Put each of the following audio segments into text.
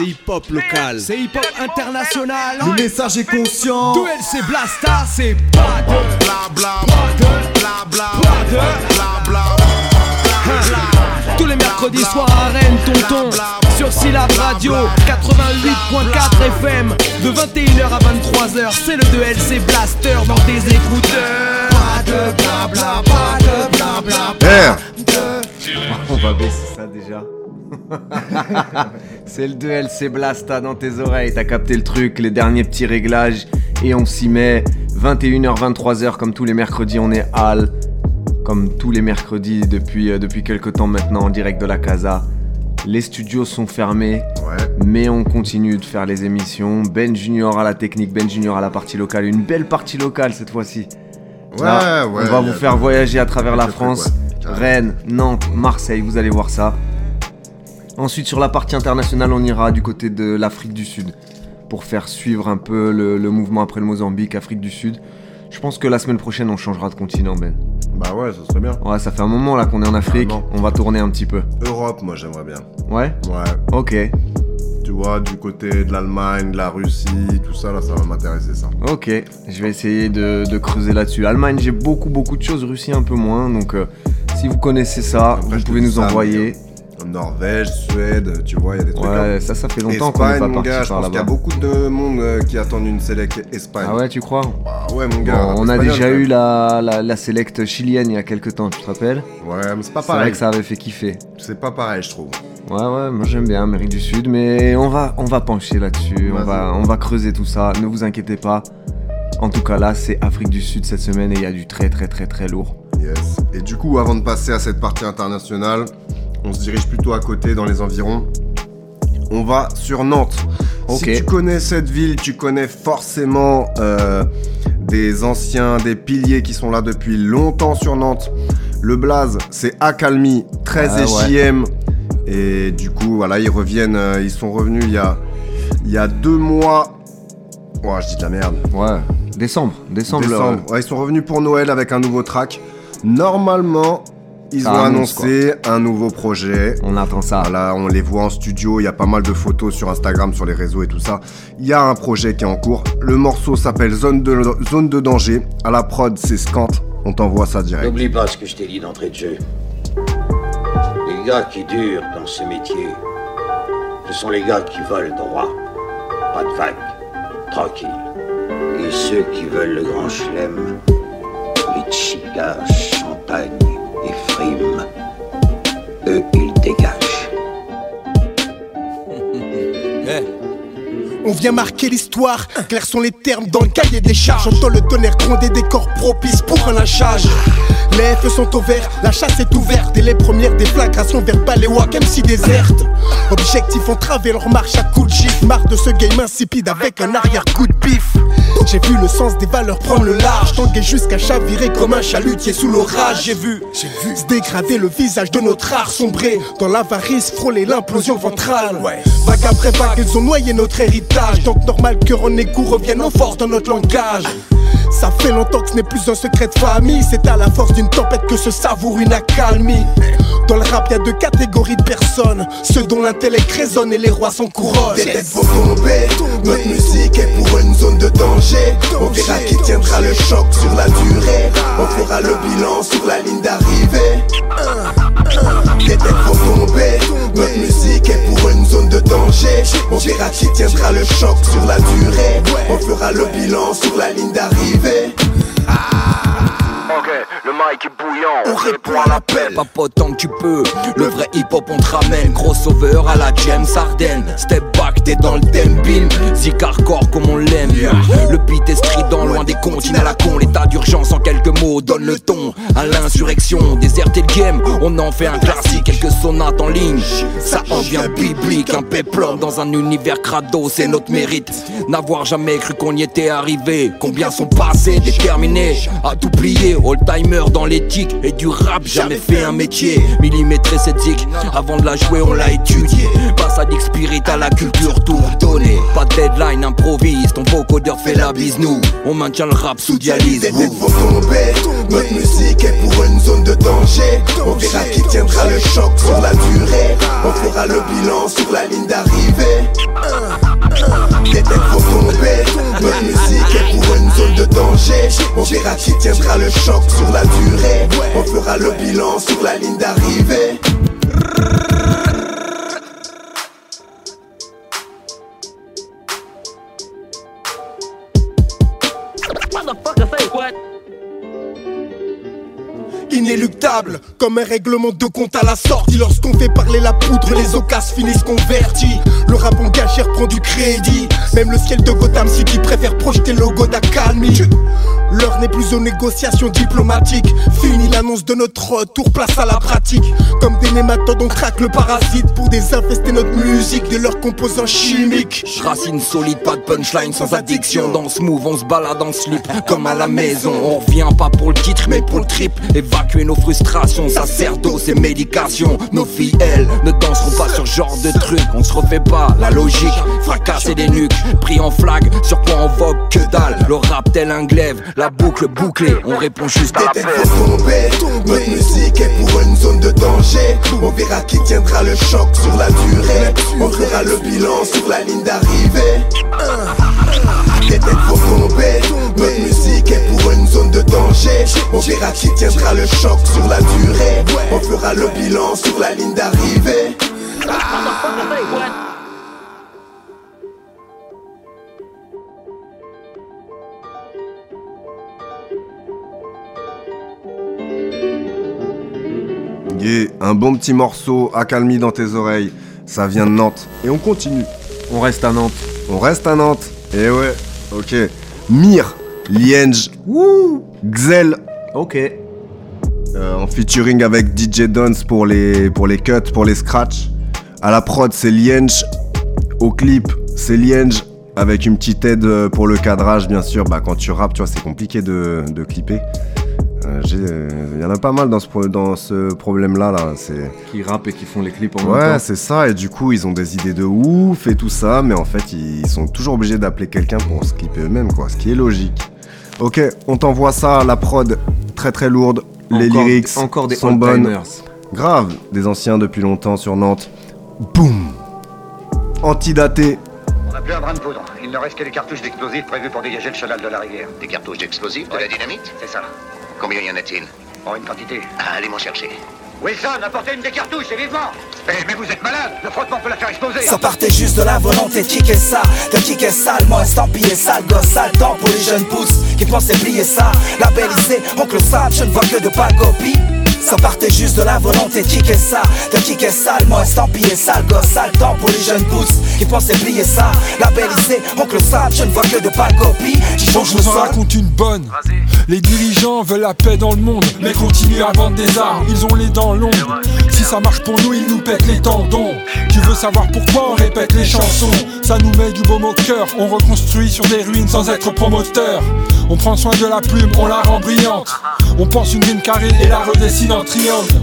C'est hip-hop local. C'est hip-hop international. Le message est conscient. Duel c'est Blasta, c'est pas de bla bla bla bla bla bla Tous les mercredis soirs à Rennes, tonton. Sur Syllab Radio 88.4 FM. De 21h à 23h, c'est le 2LC Blaster dans tes écouteurs. Pas de blabla, pas de blabla. On va baisser. c'est le 2LC Blasta dans tes oreilles, t'as capté le truc, les derniers petits réglages et on s'y met. 21h, 23h comme tous les mercredis, on est Hall. Comme tous les mercredis depuis, euh, depuis quelques temps maintenant en direct de la casa. Les studios sont fermés, mais on continue de faire les émissions. Ben Junior à la technique, Ben Junior à la partie locale. Une belle partie locale cette fois-ci. Ouais, Là, ouais, On va vous faire voyager à travers la France. Rennes, Nantes, Marseille, vous allez voir ça. Ensuite, sur la partie internationale, on ira du côté de l'Afrique du Sud pour faire suivre un peu le, le mouvement après le Mozambique, Afrique du Sud. Je pense que la semaine prochaine, on changera de continent, Ben. Bah ouais, ça serait bien. Ouais, ça fait un moment là qu'on est en Afrique. On va tourner un petit peu. Europe, moi j'aimerais bien. Ouais? Ouais. Ok. Tu vois, du côté de l'Allemagne, de la Russie, tout ça, là, ça va m'intéresser, ça. Ok. Je vais essayer de, de creuser là-dessus. Allemagne, j'ai beaucoup, beaucoup de choses. Russie, un peu moins. Donc, euh, si vous connaissez ça, Après, vous pouvez nous ça, envoyer. Norvège, Suède, tu vois, il y a des trucs. Ouais, ça, ça fait longtemps qu'on pas mon gars, je pense qu'il y a beaucoup de monde euh, qui attendent une select Espagne. Ah ouais, tu crois? Bah ouais, mon Bon, gars. on a déjà eu la, la, la select chilienne il y a quelques temps, tu te rappelles? Ouais, mais c'est pas C'est vrai pareil. que ça avait fait kiffer. C'est pas pareil, je trouve. Ouais, ouais, moi j'aime bien Amérique du Sud, mais on va, on va pencher là-dessus, on va, on va creuser tout ça, ne vous inquiétez pas. En tout cas, là, c'est Afrique du Sud cette semaine et il y a du très, très, très, très lourd. Yes. Et du coup, avant de passer à cette partie internationale, on se dirige plutôt à côté, dans les environs. On va sur Nantes. Si tu connais cette ville, tu connais forcément euh, des anciens, des piliers qui sont là depuis longtemps sur Nantes. Le Blaze, c'est Accalmie, 13 Ah et ouais. JM. Et du coup, voilà, ils reviennent, euh, ils sont revenus il y a, il y a deux mois. Ouais, je dis de la merde. Ouais, décembre, décembre. Décembre. Ouais, ils sont revenus pour Noël avec un nouveau track. Normalement, ils Ça ont annoncé un nouveau projet. On attend ça. Voilà, on les voit en studio, il y a pas mal de photos sur Instagram, sur les réseaux et tout ça. Il y a un projet qui est en cours. Le morceau s'appelle Zone de, Zone de danger. À la prod, c'est Scant. On t'envoie ça direct. N'oublie pas ce que je t'ai dit d'entrée de jeu. Les gars qui durent dans ce métier, ce sont les gars qui veulent droit. Pas de vagues, tranquille. Et ceux qui veulent le grand chelem, les chicas, champagne eux, ils dégagent. On vient marquer l'histoire, clairs sont les termes dans le cahier des charges. J'entends le tonnerre gronder des corps propices pour un lynchage. Les feux sont au vert, la chasse est ouverte et les premières déflagrations verbales et wack MC déserte. Objectif entraver leur marche à coups de gifle. Marre de ce game insipide avec un arrière-coup de pif. J'ai vu le sens des valeurs prendre le large, tanguer jusqu'à chavirer comme un chalutier sous l'orage. J'ai vu, se dégrader le visage de notre art sombré dans l'avarice, frôler l'implosion ventrale. Vague après vague, ils ont noyé notre héritage. Donc normal que René Cour revienne aux forces dans notre langage. Ça fait longtemps que ce n'est plus un secret de famille. C'est à la force d'une tempête que se savoure une accalmie. Dans le rap, y a deux catégories de personnes ceux dont l'intellect résonne et les rois sont couronnes. Des têtes vont tomber, notre musique est pour une zone de danger. On verra qui tiendra le choc sur la durée. On fera le bilan sur la ligne d'arrivée. Des têtes vont tomber, notre musique est pour une zone de danger. On verra qui tiendra le choc sur la durée. On fera le bilan sur la ligne d'arrivée. viver. Ah. Ok, le mic est bouillant, On répond à l'appel. Papote tant que tu peux, le vrai hip hop on te ramène. Gros sauveur à la James Harden. Step back t'es dans le thème bim Zik hardcore comme on l'aime. Le beat est strident loin des comptines à la con. L'état d'urgence en quelques mots donne le ton À l'insurrection, déserter le game On en fait un classique, quelques sonates en ligne Ça en devient biblique. Un péplum dans un univers crado C'est notre mérite. N'avoir jamais cru qu'on y était arrivé. Combien sont passés, déterminés À tout plier, all-timer dans l'éthique Et du rap, jamais fait un métier. Millimétré cette zik, avant de la jouer on l'a étudié. Passadique spirit à la culture tout donné Pas de deadline, improvise, ton vocodeur fait la bise Nous, on maintient le rap sous dialyse Des têtes vont tomber, notre musique est pour une zone de danger. On verra qui tiendra le choc sur la durée. On fera le bilan sur la ligne d'arrivée. Les têtes vont tomber, notre musique est pour une zone de danger. On verra qui tiendra le choc sur la durée. On fera le bilan sur la ligne d'arrivée. Comme un règlement de compte à la sortie. Lorsqu'on fait parler la poudre, les occasions finissent convertis Le rap en gâchère prend du crédit. Même le ciel de Gotham City préfère projeter le logo d'Akalmi L'heure n'est plus aux négociations diplomatiques. Fini l'annonce de notre retour, place à la pratique. Comme des nématodes on traque le parasite. Pour désinfester notre musique de leurs composants chimiques. Racine solide, pas de punchline sans addiction. Dans ce move on se balade en slip comme à la maison. On revient pas pour le titre mais pour le trip. Évacuer nos frustrations, sacerdoce et médication. Nos filles elles ne danseront pas sur ce genre de truc. On se refait pas la logique, fracasser des nuques. Pris en flag, sur quoi on vogue que dalle. Le rap tel un glaive la boucle bouclée, on répond juste à vont tomber, notre musique est pour une zone de danger. On verra qui tiendra le choc sur la durée. On fera le bilan sur la ligne d'arrivée. Des têtes vont tomber, notre musique est pour une zone de danger. On verra qui tiendra le choc sur la durée. On fera le bilan sur la ligne d'arrivée Yeah, un bon petit morceau accalmie dans tes oreilles. Ça vient de Nantes. Et on continue. On reste à Nantes. On reste à Nantes. Et ouais, ok. Mir, Lienge, wouh, Xel. Ok. Euh, en featuring avec DJ Dons pour les, pour les cuts, pour les scratchs. À la prod, c'est Lienge. Au clip, c'est Lienge. Avec une petite aide euh, pour le cadrage, bien sûr. Bah, quand tu rappes, tu vois, c'est compliqué de, de clipper. Euh, j'ai- euh, Il y en a pas mal dans ce, pro- dans ce problème-là. Là. C'est... Qui rappent et qui font les clips en même Ouais, temps. c'est ça. Et du coup, ils ont des idées de ouf et tout ça. Mais en fait, ils sont toujours obligés d'appeler quelqu'un pour se clipper eux-mêmes, quoi. Ce qui est logique. Ok, on t'envoie ça, la prod très très lourde. Les lyrics encore des sont bonnes. Grave, des anciens depuis longtemps sur Nantes. Boum Antidaté. On n'a plus un brin de poudre. Il ne reste que les cartouches d'explosifs prévus pour dégager le chenal de la rivière. Des cartouches d'explosifs, de la dynamite? C'est ça. Combien y en a-t-il En une quantité. Ah, Allez m'en chercher. Wilson, apportez une des cartouches et vivement Eh, mais vous êtes malade. Le frottement peut la faire exploser. Ça partait juste de la volonté de kicker ça. De kicker salement estampillé sale gosse sale temps pour les jeunes pousses Qui pensaient plier ça. Labellisé, oncle Sam, je ne vois que de pas copie ça partait juste de la volonté de kicker ça De kicker salement estampillé sale gosse sale temps pour les jeunes pousses Qui pensaient plier ça Labellisé, oncle Sam, je ne vois que de pas copie J'y Bon, change je le vous en raconte une bonne. Les dirigeants veulent la paix dans le monde, mais continuent à vendre des armes. Ils ont les dents longues. Si ça marche pour nous, ils nous pètent les tendons. Tu veux savoir pourquoi on répète les chansons? Ça nous met du baume au cœur. On reconstruit sur des ruines sans être promoteur. On prend soin de la plume, on la rend brillante. On pense une ligne carrée et la redessine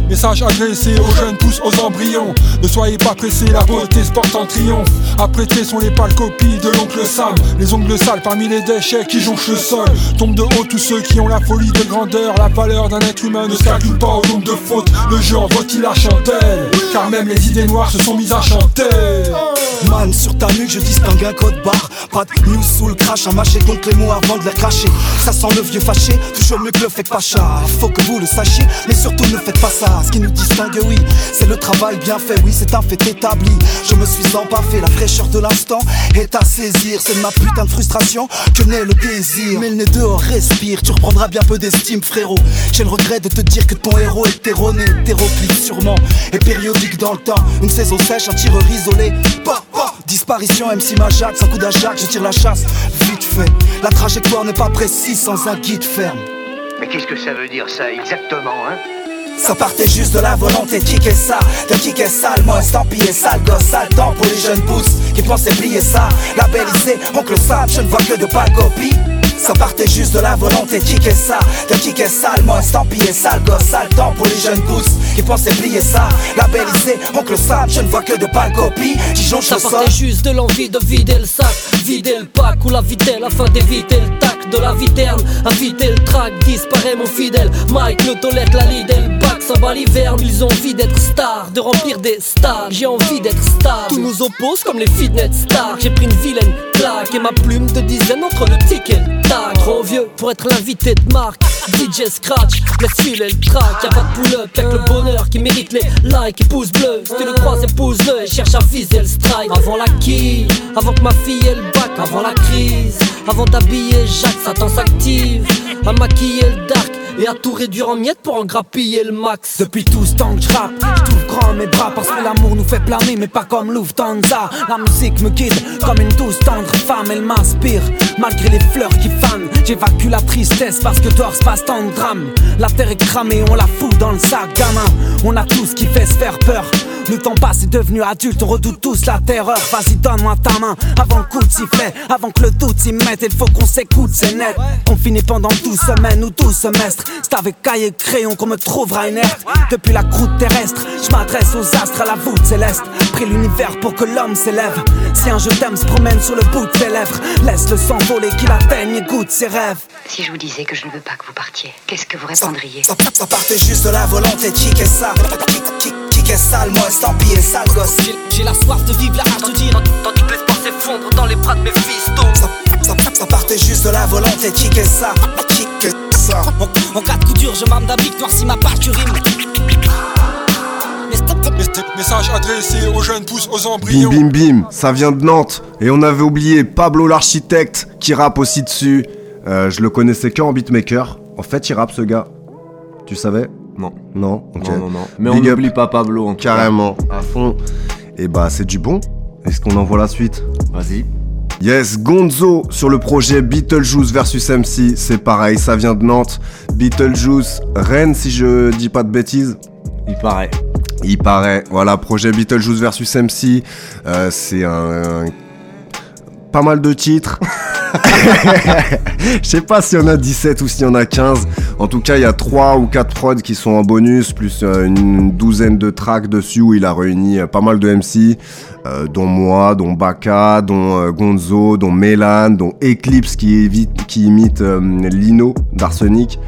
Message adressé aux jeunes pousses, aux embryons. Ne soyez pas pressés, la beauté se porte en triomphe. Apprêtés sont les pâles copies de l'oncle Sam. Les ongles sales parmi les déchets qui jonchent le sol. Tombent de haut tous ceux qui ont la folie de grandeur. La valeur d'un être humain ne se pas au nombre de fautes. Le jeu en vaut-il la chandelle? Car même les idées noires se sont mises à chanter. Man, sur ta nuque, je distingue un code barre. Pas de news sous le crash, à mâcher donc les mots avant de les cracher. Ça sent le vieux fâché, toujours mieux que le fake pacha. Faut que vous le sachiez, mais surtout ne faites pas ça. Ce qui nous distingue, oui, c'est le travail bien fait, oui, c'est un fait établi. Je me suis empaffé, la fraîcheur de l'instant est à saisir. C'est de ma putain de frustration que naît le désir. Mais le nez dehors respire, tu reprendras bien peu d'estime, frérot. J'ai le regret de te dire que ton héros est erroné, hétéroclite sûrement, et périodique dans le temps. Une saison sèche, un tireur isolé. Bah, bah. Disparition, MC Majac, sans coup d'Ajac, je tire la chasse, vite fait. La trajectoire n'est pas précise sans un guide ferme. Mais qu'est-ce que ça veut dire ça exactement, hein? Ça partait juste de la volonté de kicker ça, de kicker salement estampillé sale gosse, sale temps pour les jeunes pousses qui pensaient plier ça. Labellisé, oncle Sam, je ne vois que de pas copie. Ça partait juste de la volonté de kicker ça, de kicker salement estampillé sale gosse, sale temps pour les jeunes pousses qui pensaient plier ça. Labellisé, oncle Sam, je ne vois que de pas copie. J'y jonche Ça partait juste de l'envie de vider le sac, vider le pack ou la vitelle afin d'éviter le de la viterne. Inviter le track, disparaît mon fidèle. Mike ne tolère la lead et le back s'en bat l'hiver, ils ont envie d'être stars, de remplir des stades. J'ai envie d'être stable. Tout nous oppose comme les fitness stars. J'ai pris une vilaine claque et ma plume de dizaine entre le tic et le. Trop vieux pour être l'invité de marque. DJ Scratch, laisse filer le track. Y'a pas de pull-up, avec le bonheur qui mérite les likes et pouces bleus. Si tu le crois, épouse-le et cherche à viser le strike. Avant la quille, avant que ma fille ait le bac, avant la crise. Avant d'habiller Jacques, Satan s'active. À maquiller le dark et à tout réduire en miettes pour en grappiller le max. Depuis tout ce temps que je rappe, grand mes bras parce que l'amour nous fait planer, mais pas comme Lufthansa. La musique me guide comme une douce tendre femme, elle m'inspire. Malgré les fleurs qui fanent, j'évacue la tristesse parce que dehors se passe tant de drames. La terre est cramée, on la fout dans le sac, gamin. On a tout ce qui fait se faire peur. Le temps passe, est devenu adulte, on redoute tous la terreur. Vas-y, donne-moi ta main avant le coup de sifflet, avant que le doute s'y mette. Il faut qu'on s'écoute, c'est net. On finit pendant 12 semaines ou 12 semestres. C'est avec cahier et crayon qu'on me trouvera inerte. Depuis la croûte terrestre, je m'adresse aux astres à la voûte céleste. Pris l'univers pour que l'homme s'élève. Si un je t'aime se promène sur le bout de tes lèvres, laisse le sang voler qu'il atteigne et goûte ses rêves. Si je vous disais que je ne veux pas que vous partiez, qu'est-ce que vous répondriez Ça, ça partait juste de la volonté de kicker ça. Kicker sale, moi estampillé sale gosse. J'ai la soif de vivre la rage de dire Tandis que l'espoir s'effondre dans les bras de mes fistons ça, ça, ça partait juste de la volonté de kicker ça. Kicker ça. En, en cas de coup dur, je m'arme d'un bic noir si ma pâture rime. Message adressé aux jeunes pousses aux Bim embryons. bim bim, ça vient de Nantes. Et on avait oublié Pablo l'architecte qui rappe aussi dessus. Euh, je le connaissais qu'en beatmaker. En fait, il rappe ce gars. Tu savais? Non. Non? Ok. Non, non, non. Mais Big on n'oublie pas Pablo en. Carrément, à fond. Et bah, c'est du bon. Est-ce qu'on envoie la suite? Vas-y. Yes, Gonzo sur le projet Beetlejuice versus MC, c'est pareil, ça vient de Nantes. Beetlejuice, Rennes si je dis pas de bêtises. Il paraît. Il paraît. Voilà, projet Beetlejuice versus MC, euh, c'est un, pas mal de titres. Je sais pas s'il y en a 17 ou s'il y en a 15. En tout cas, il y a 3 ou 4 prods qui sont en bonus, plus euh, une douzaine de tracks dessus où il a réuni euh, pas mal de MC, dont moi, dont Baka, dont Gonzo, dont Mélan, dont Eclipse qui, imite Lino d'Arsenic.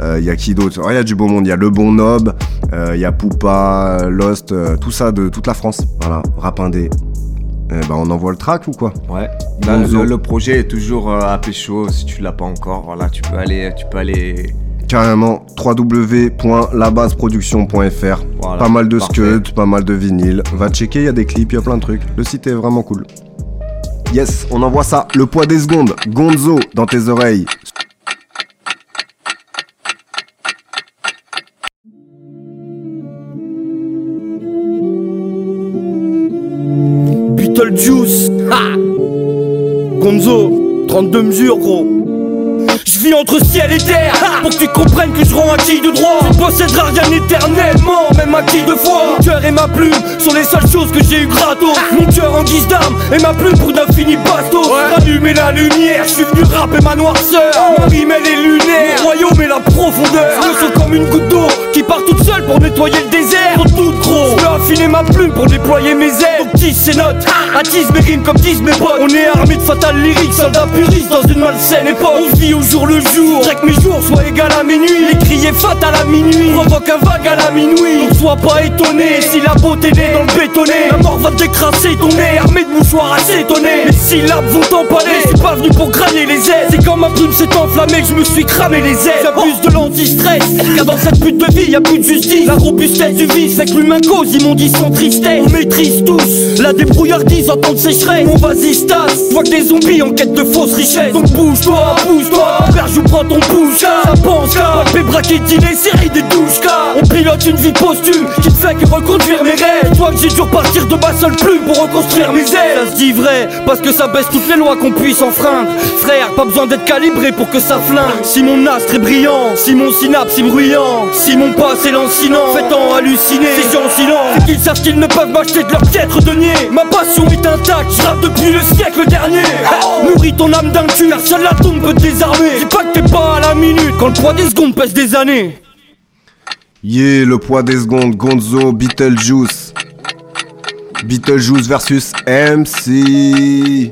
Euh, Il y a qui d'autre Il y a du beau monde, il y a Le Bon Nob, euh, il y a Poupa, euh, Lost, euh, tout ça de toute la France. Voilà, rap indé. Eh ben, on envoie le track ou quoi Ouais. Là, Gonzo. le, le projet est toujours euh, à pécho. Si tu l'as pas encore, voilà, tu peux aller, tu peux aller. Carrément, www.labaseproduction.fr. Voilà, pas mal de scuds, pas mal de vinyles. Va checker, il y a des clips, il y a plein de trucs. Le site est vraiment cool. Yes, on envoie ça. Le poids des secondes. Gonzo dans tes oreilles. 32 mesures, gros. Je vis entre ciel et terre Pour que tu comprennes que je rends acquis de droit. Tu posséderas rien éternellement Même acquis de foi. Mon cœur et ma plume sont les seules choses que j'ai eu gratos. Mon cœur en guise d'arme et ma plume pour d'infinis bastos. Allumer la lumière, je suis venu rapper ma noirceur. Ma rime elle est lunaire, mon royaume est la profondeur. Je me sens comme une goutte d'eau qui part toute seule pour nettoyer le désert. Trop tout gros, je affiner ma plume pour déployer mes ailes Donc tisse ces notes, attise mes rimes comme disent mes potes. On est armé de fatal lyriques, soldats puristes dans une malsaine époque. On vit au jour le jour, que mes jours soient égal à minuit. Les criers fatal à minuit, provoque un vague à la minuit. Donc sois pas étonné si la beauté naît dans le bétonné La mort va décrasser ton nez, armé de mouchoirs assez étonnés. Les syllabes vont t'empaler, suis pas venu pour grailler les ailes C'est quand ma plume s'est enflammée que je me suis cramé les ailes J'abuse de l'anti-stress, car dans cette pute de vie y a plus de justice. La robustesse du vice fait que l'humain cause immondition tristesse. On maîtrise tous la débrouillardise en temps de sécheresse. Mon vas-y stasse, vois que des zombies en quête de fausses richesses. Donc bouge-toi, bouge-toi, père je prends ton bouche Ça pense là, Pépé braqué les séries des douches car On pilote une vie posthume qui ne fait que reconduire mes rêves. Toi que j'ai dû repartir de ma seule plume pour reconstruire mes ailes. Ça se dit vrai, parce que ça baisse toutes les lois qu'on puisse enfreindre. Frère, pas besoin d'être calibré pour que ça flingue. Si mon astre est brillant, si mon synapse est bruyant Si mon passé est lancinant, fait-en halluciner. Ces gens silence, qu'ils savent qu'ils ne peuvent m'acheter de leur piètre Ma passion est intacte, je rappe depuis le siècle dernier Nourris ton âme d'un cul, car la tombe peut désarmer Dis pas que t'es pas à la minute, quand le poids des secondes pèse des années Yeah, le poids des secondes. Gonzo, Beetlejuice. Beetlejuice versus MC.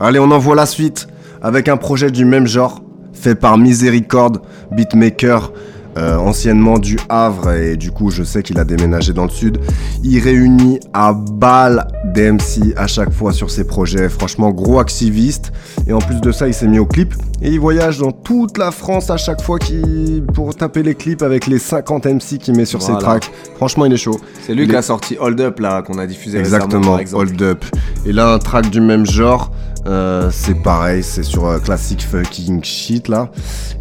Allez, on envoie la suite avec un projet du même genre, fait par Miséricorde, beatmaker. Euh, anciennement du Havre et du coup je sais qu'il a déménagé dans le sud. Il réunit à balle DMC à chaque fois sur ses projets, franchement gros activiste et en plus de ça il s'est mis au clip et il voyage dans toute la France à chaque fois qu'il pour taper les clips avec les 50 MC qu'il met sur ses tracks. Franchement il est chaud. C'est lui qui a sorti Hold Up là qu'on a diffusé Exactement, Hold Up. Et là un track du même genre euh, c'est pareil, c'est sur euh, Classic Fucking Shit là.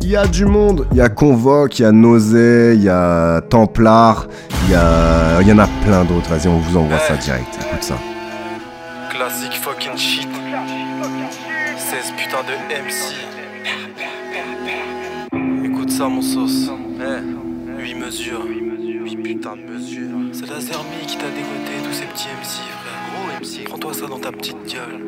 Il y a du monde, il y a Convoque, il y a Nausée, il y a Templar, il y, a... y en a plein d'autres. Vas-y, on vous envoie ça direct, écoute ça. Classic Fucking Shit. 16 putain de MC. Écoute ça, mon sauce. 8 mesures. 8 putain de mesures. C'est la Zermi qui t'a dégoté tous ces petits MC, Prends-toi ça dans ta petite gueule.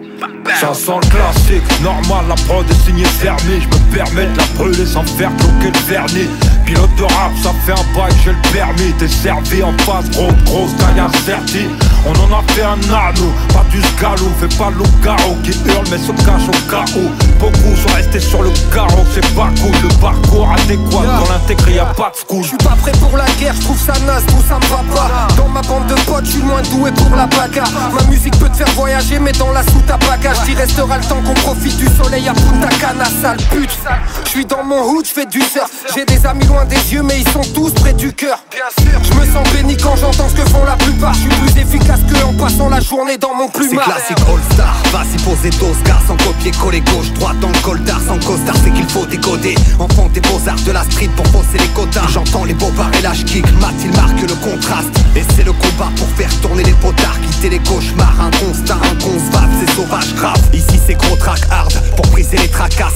Chanson classique, normal, la prod est signée fermée. Je me permets de la brûler sans faire bloquer le vernis. Pilote de rap, ça fait un bail, j'ai le permis. T'es servi en face, gros, grosse gagne certi. On en a fait un anneau, pas du galop. Fais pas le garrot qui hurle, mais se cache au chaos. Beaucoup sont restés sur le carreau, c'est pas cool. Le parcours adéquat, dans l'intégré, y'a pas de school. J'suis pas prêt pour la guerre, j'trouve ça naze, tout ça me va pas. Dans ma bande de potes, j'suis moins doué pour la bagarre. Ma musique peut te faire voyager, mais dans la soute à bagage, il restera le temps qu'on profite du soleil à Punta Cana, sale pute. J'suis dans mon hood, j'fais du surf. J'ai des amis loin des yeux, mais ils sont tous près du cœur. Bien sûr, je me sens béni quand j'entends ce que font la plupart. Je suis plus efficace que en passant la journée dans mon plumard. C'est classique All-Star, vas-y poser d'Oscar sans copier-coller gauche, droite dans le coltard, sans costard, c'est qu'il faut décoder. Enfant des beaux-arts de la street pour fausser les quotas. J'entends les bobards et lâche kick, mat il marque le contraste. Et c'est le combat pour faire tourner les potards, quitter les cauchemars, un constat inconcevable, c'est sauvage grave. Ici c'est gros track hard, pour briser les tracas,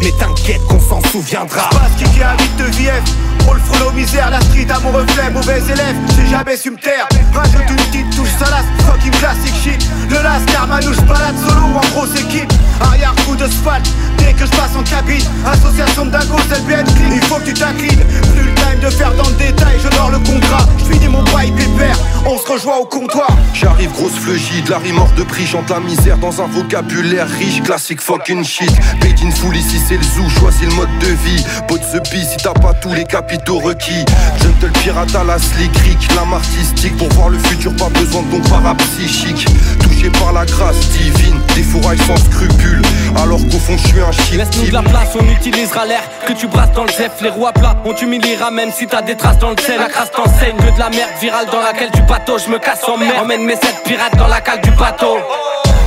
mais t'inquiète qu'on s'en souviendra. Passe qui qui habite de VF Rôle frollo misère, la street à mon reflet, mauvais élève, j'ai jamais su me taire. Rajoute une petite touche salace, fucking classic shit. Le lascar manouche balade solo ou en grosse équipe. Arrière coup de spalt, dès que je passe en cabine. Association de le bien clean. Il faut que tu t'inclines. Plus le time de faire dans le détail, je dors le contrat. Je finis mon bail pépère, on se rejoint au comptoir. J'arrive grosse fleugie, de la rime hors de prix, chante la misère dans un vocabulaire riche, classique fucking shit. Paid in full ici c'est le zoo, choisis le mode de vie. Pot the bee si t'as pas tous les capitaux requis. Gentle pirate à la slick, rick, l'âme artistique. Pour voir le futur, pas besoin de ton parapsychique. Touché par la grâce divine, des fourrailles sans scrupules. Alors qu'au fond je suis un shit. Laisse-nous de la place, on utilisera l'air que tu brasses dans le zef. Les rois plats, on t'humiliera même si t'as des traces dans le sel. La crasse t'enseigne que de la merde virale dans laquelle tu bateau. Je me casse en mer, emmène mes sept pirates dans la cale du bateau.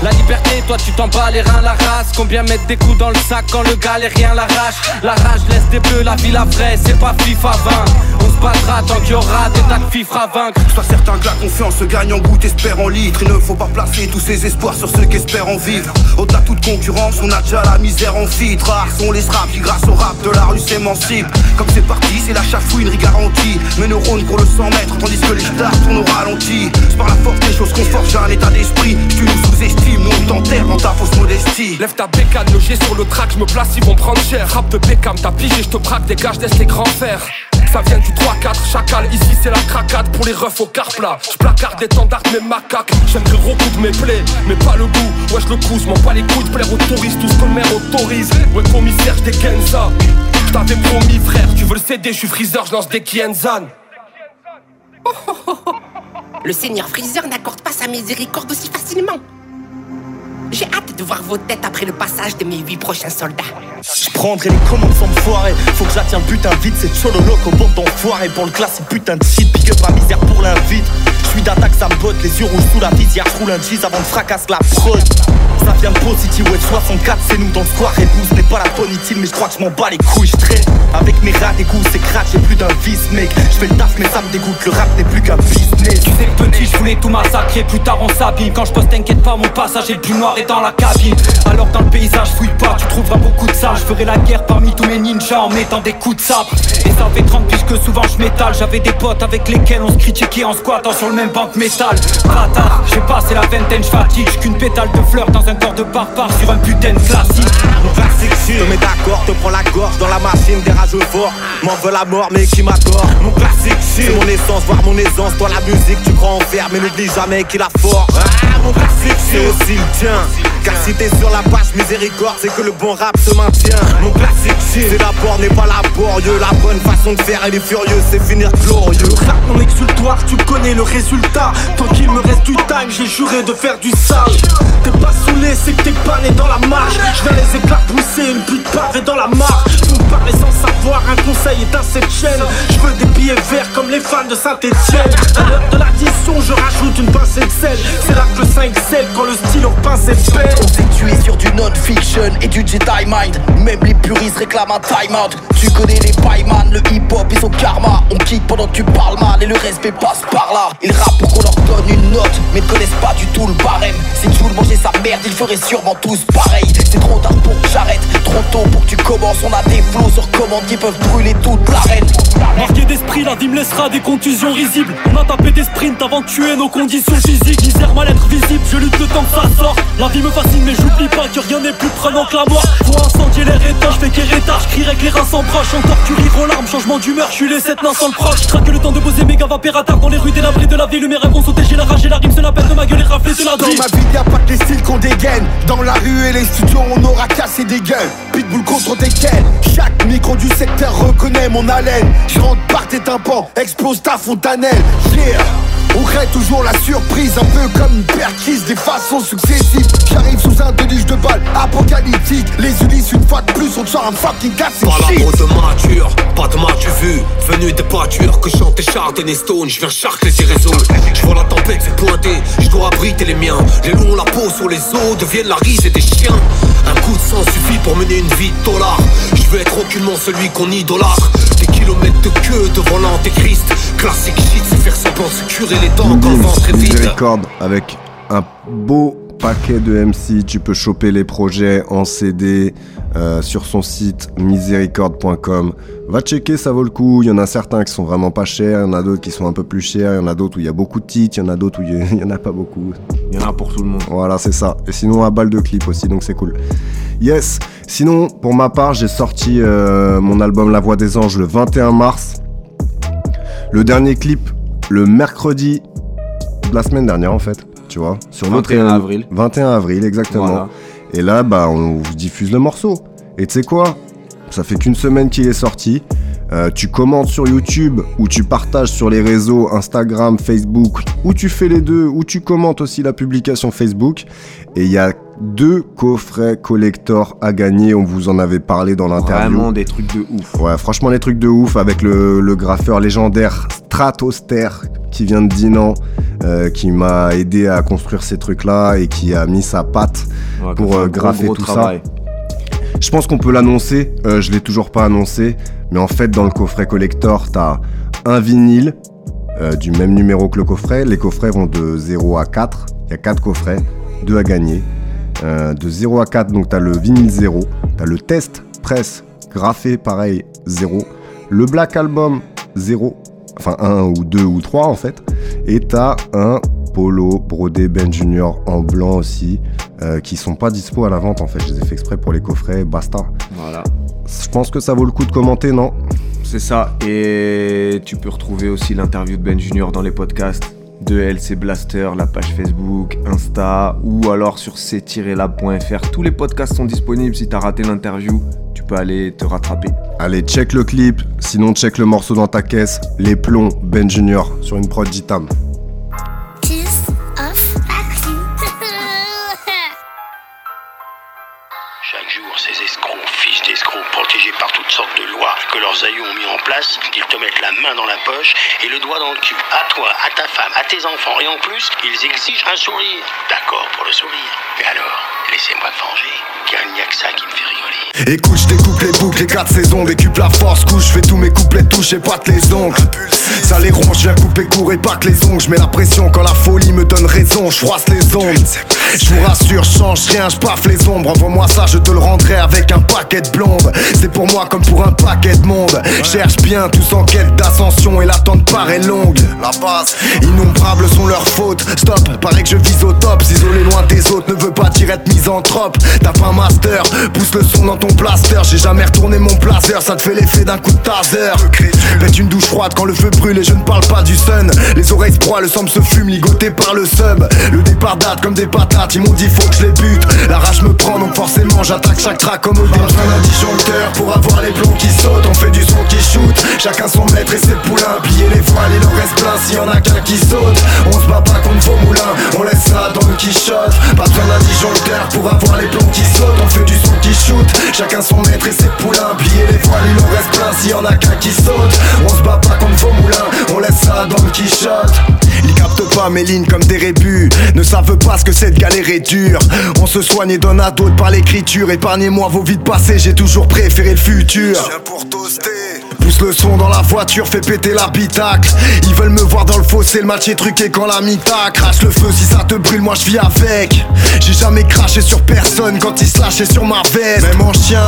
La liberté, toi tu t'en bats les reins, la race. Combien mettre des coups dans le sac quand le galérien l'arrache? La rage laisse des bleus, la vie la vraie, c'est pas FIFA 20. On se battra tant qu'il y aura des tas de fifres à vaincre. Sois certain que la confiance se gagne en goutte, espère en litre. Il ne faut pas placer tous ses espoirs sur ceux qui espèrent en vivre. Au-delà de toute concurrence, on a déjà la misère en filtre. Rares sont les straps qui, grâce au rap de la rue, s'émancipent. Comme c'est parti, c'est la chafouinerie garantie. Mes neurones pour le 100 mètres, tandis que les stars tournent au ralenti. C'est par la force des choses qu'on forge un état d'esprit. Tu nous sous-estimes, on t'enterre dans ta fausse modestie. Lève ta bécane, logé sur le track, je me place, ils vont prendre cher. Rap de Beckham, t'as pigé, je te braque, dégage, laisse les grands fers. Ça vient du 3-4, chacal, ici c'est la cracade pour les refs au carplat. Je placarde des tendards, mes macaques. J'aimerais recoudre mes plaies, mais pas le goût. Wesh le coup, m'en pas les couilles de plaire aux touristes, tout ce que le maire autorise. Ouais, commissaire, j'dégaine ça. J't'avais promis, frère, tu veux le CD, je suis freezer, je lance des Kienzan. Le seigneur Freezer n'accorde pas sa miséricorde aussi facilement. J'ai hâte de voir vos têtes après le passage de mes huit prochains soldats. Je prendrai les commandes sans me foirer. Faut que j'attire le putain vite, c'est solo loco, bon d'enfoiré. Pour le classique putain de shit, pique up ma misère pour l'invite. Je suis d'attaque, ça me botte, les yeux rouges sous la visière. Je roule un cheese avant de fracasse la prod. Ça vient de Positive, ouais, 64, c'est nous dans le square. Et vous, ce n'est pas la bonne utile, mais je crois que je m'en bats les couilles. Je traîne avec mes rats, des goûts, c'est crack, j'ai plus d'un vice, mec. Je fais le taf, mais ça me dégoûte, le rap n'est plus qu'un business. Voulais tout massacrer, plus tard on s'abîme. Quand je poste, t'inquiète pas, mon passage est le plus noir et dans la cabine. Alors dans le paysage, fouille pas, tu trouveras beaucoup de ça. Je ferai la guerre parmi tous mes ninjas en mettant des coups de sabre. Et ça fait 30 piges que souvent je m'étale. J'avais des potes avec lesquels on se critiquait en squattant sur le même banc métal. Bâtard, j'ai passé la vingtaine, je fatigue. Qu'une pétale de fleurs dans un corps de barbare sur un putain de classique. Te mets d'accord, te prends la gorge dans la machine des rageux forts. M'en veux la mort, mais qui m'accorde Mon classique c'est mon essence, voir mon aisance. Toi la musique, tu crois en faire, mais n'oublie jamais qu'il a fort. Ah, mon classique c'est aussi le tien. Car Si t'es sur la page miséricorde, c'est que le bon rap se maintient. Mon classique shit, c'est d'abord n'est pas laborieux. La bonne façon de faire, elle est furieuse, c'est finir glorieux. Rap mon exultoire, tu connais le résultat. Tant qu'il me reste du time, j'ai juré de faire du sale. T'es pas saoulé, c'est que t'es pas dans la marche. Je vais les éclabousser, une pute pavée dans la marche. Vous me sans savoir, un conseil est à cette. Je veux des billets verts comme les fans de Saint-Etienne. À l'heure de l'addition, je rajoute une pincée de sel. C'est là que le 5 sel quand le stylo pince est belle. On s'est tué sur du non-fiction et du Jedi Mind. Même les puristes réclament un time-out. Tu connais les Payman, le hip-hop et son karma. On kick pendant que tu parles mal et le respect passe par là. Ils rappent pour qu'on leur donne une note, mais ne connaissent pas du tout le barème. Si tout le mangeait sa merde, ils feraient sûrement tous pareil. C'est trop tard pour que j'arrête, trop tôt pour que tu commences. On a des flots sur commande qui peuvent brûler toute l'arène. Marqué d'esprit, la vie me laissera des contusions risibles. On a tapé des sprints avant de tuer nos conditions physiques. Misère mal être visible, je lutte le temps que ça sort. La vie me fascine, mais j'oublie pas que rien n'est plus prenant que la mort. Faut incendier les rétas, je fais qu'érétage, je crierai que les reins s'en proches. Encore tu rire aux larmes, changement d'humeur, je suis les sept nains sans le proche. Je traque le temps de poser méga vapératard dans les rues délabrées de la ville. Mes rêves vont sauter, j'ai la rage et la rime, se la peine de ma gueule et rafler de la Dans ma vie, y'a pas que les styles qu'on dégaine. Dans la rue et les studios, on aura cassé des gueules. Pitbull contre des quels. Chaque micro du secteur reconnaît mon haleine. Je rentre par tes tympans, explose ta fontanelle. Yeah! On crée toujours la surprise, un peu comme une perquise des façons successives. J'arrive sous un déluge de balles apocalyptique. Les Ulysses, une fois de plus, on sort un fucking cassé Pas la de mature, pas de match vu Venu des pâtures que chantent Chardonnay et Stone Je viens charcler tes réseaux. Je vois la tempête se pointer Je dois abriter les miens. Les loups ont la peau sur les os Deviennent la risée des chiens. Un coup de sang suffit pour mener une vie de dollar. Je veux être aucunement celui qu'on idolâtre. Des kilomètres de queue devant l'antéchrist Classique shit, c'est faire semblant de se curer les dents quand le ventre est vide Miséricorde avec un beau paquet de MC. Tu peux choper les projets en CD euh, sur son site miséricorde.com. Va checker, ça vaut le coup. Il y en a certains qui sont vraiment pas chers, il y en a d'autres qui sont un peu plus chers, il y en a d'autres où il y a beaucoup de titres, il y en a d'autres où il y a- il y en a pas beaucoup. Il y en a pour tout le monde. Voilà, c'est ça. Et sinon, à balle de clip aussi, donc c'est cool. Yes. Sinon, pour ma part, j'ai sorti euh, mon album La Voix des Anges le 21 mars. Le dernier clip, le mercredi de la semaine dernière, en fait. Tu vois, sur notre 21 avril. 21 avril, exactement. Voilà. Et là, bah, on vous diffuse le morceau. Et tu sais quoi? Ça fait qu'une semaine qu'il est sorti. Euh, tu commentes sur YouTube ou tu partages sur les réseaux Instagram, Facebook, ou tu fais les deux, ou tu commentes aussi la publication Facebook. Et il y a deux coffrets collector à gagner. On vous en avait parlé dans l'interview. Vraiment des trucs de ouf. Ouais, franchement, les trucs de ouf avec le, le graffeur légendaire Stratoster qui vient de Dinan, euh, qui m'a aidé à construire ces trucs-là et qui a mis sa patte Ouais, pour euh, gros, graffer gros tout travail. ça. Je pense qu'on peut l'annoncer, euh, je l'ai toujours pas annoncé, mais en fait, dans le coffret collector, t'as un vinyle euh, du même numéro que le coffret. Les coffrets vont de 0 à 4. Il y a 4 coffrets, 2 à gagner. Euh, de 0 à 4, donc t'as le vinyle 0, t'as le test presse graffé, pareil, 0. Le Black Album, 0. Enfin, 1 ou 2 ou 3 en fait. Et t'as un polo brodé Ben Junior en blanc aussi, euh, qui sont pas dispo à la vente en fait. Je les ai fait exprès pour les coffrets, basta. Voilà. Je pense que ça vaut le coup de commenter, non? C'est ça. Et tu peux retrouver aussi l'interview de Ben Junior dans les podcasts de LC Blaster, la page Facebook, Insta ou alors sur c-lab.fr. Tous les podcasts sont disponibles. Si t'as raté l'interview, tu peux aller te rattraper. Allez, check le clip, sinon check le morceau dans ta caisse. Les plombs, Ben Junior, sur une prod Jitam. Chaque jour, ces escrocs, fils d'escrocs, protégés par toutes sortes de lois que leurs aïeux ont en place, ils te mettent la main dans la poche et le doigt dans le cul. À toi, à ta femme, à tes enfants. Et en plus, ils exigent un sourire. D'accord pour le sourire. Mais alors, laissez-moi me venger, car il n'y a que ça qui me fait rigoler. Écoute, je découpe les boucles, les quatre saisons, décupe la force, couche, fais tous mes couplets, touche et patte les ongles. Ça les ronge, je viens couper court et pas que les ongles. Je mets la pression quand la folie me donne raison, je froisse les ondes. Je vous rassure, change rien, je paffe les ombres. Envoie-moi ça, je te le rendrai avec un paquet de blondes. C'est pour moi comme pour un paquet de monde. Cherche bien, tous en quête d'ascension et l'attente paraît longue. La base, innombrables sont leurs fautes. Stop, paraît que je vise au top, s'isoler loin des autres ne veut pas dire être misanthrope. T'as pas un master, pousse le son dans ton plaster. J'ai jamais retourné mon placeur, ça te fait l'effet d'un coup de taser. Pète une douche froide quand le feu brûle et je ne parle pas du sun. Les oreilles se broient, le sang se fume, ligoté par le sub. Le départ date comme des patates, ils m'ont dit faut que je les bute. La rage me prend donc forcément j'attaque chaque track comme au début. d'un disjoncteur pour avoir les plombs qui sautent. On fait du son qui shoot, chacun son maître et ses poulains. Piller les voiles, il en reste plein s'il y en a qu'un qui saute. On se bat pas contre vos moulins, on laisse ça dans le quichotte. Pas besoin d'un disjoncteur pour avoir les plombs qui sautent. On fait du son qui shoot, chacun son maître et ses poulains. Plier les voiles, il en reste plein s'il y en a qu'un qui saute. On se bat pas contre vos moulins, on laisse ça dans le quichotte. Ils captent pas mes lignes comme des rébus Ne savent pas ce que cette galère est dure On se soigne et donne à d'autres par l'écriture. Épargnez-moi vos vies de passé, j'ai toujours préféré le futur. Pour toaster. Pousse le son dans la voiture, fais péter l'habitacle. Ils veulent me voir dans le fossé, le match est truqué quand la mita Crache. Le feu si ça te brûle, moi je vis avec. J'ai jamais craché sur personne quand ils se lâchaient sur ma veste. Même en chien,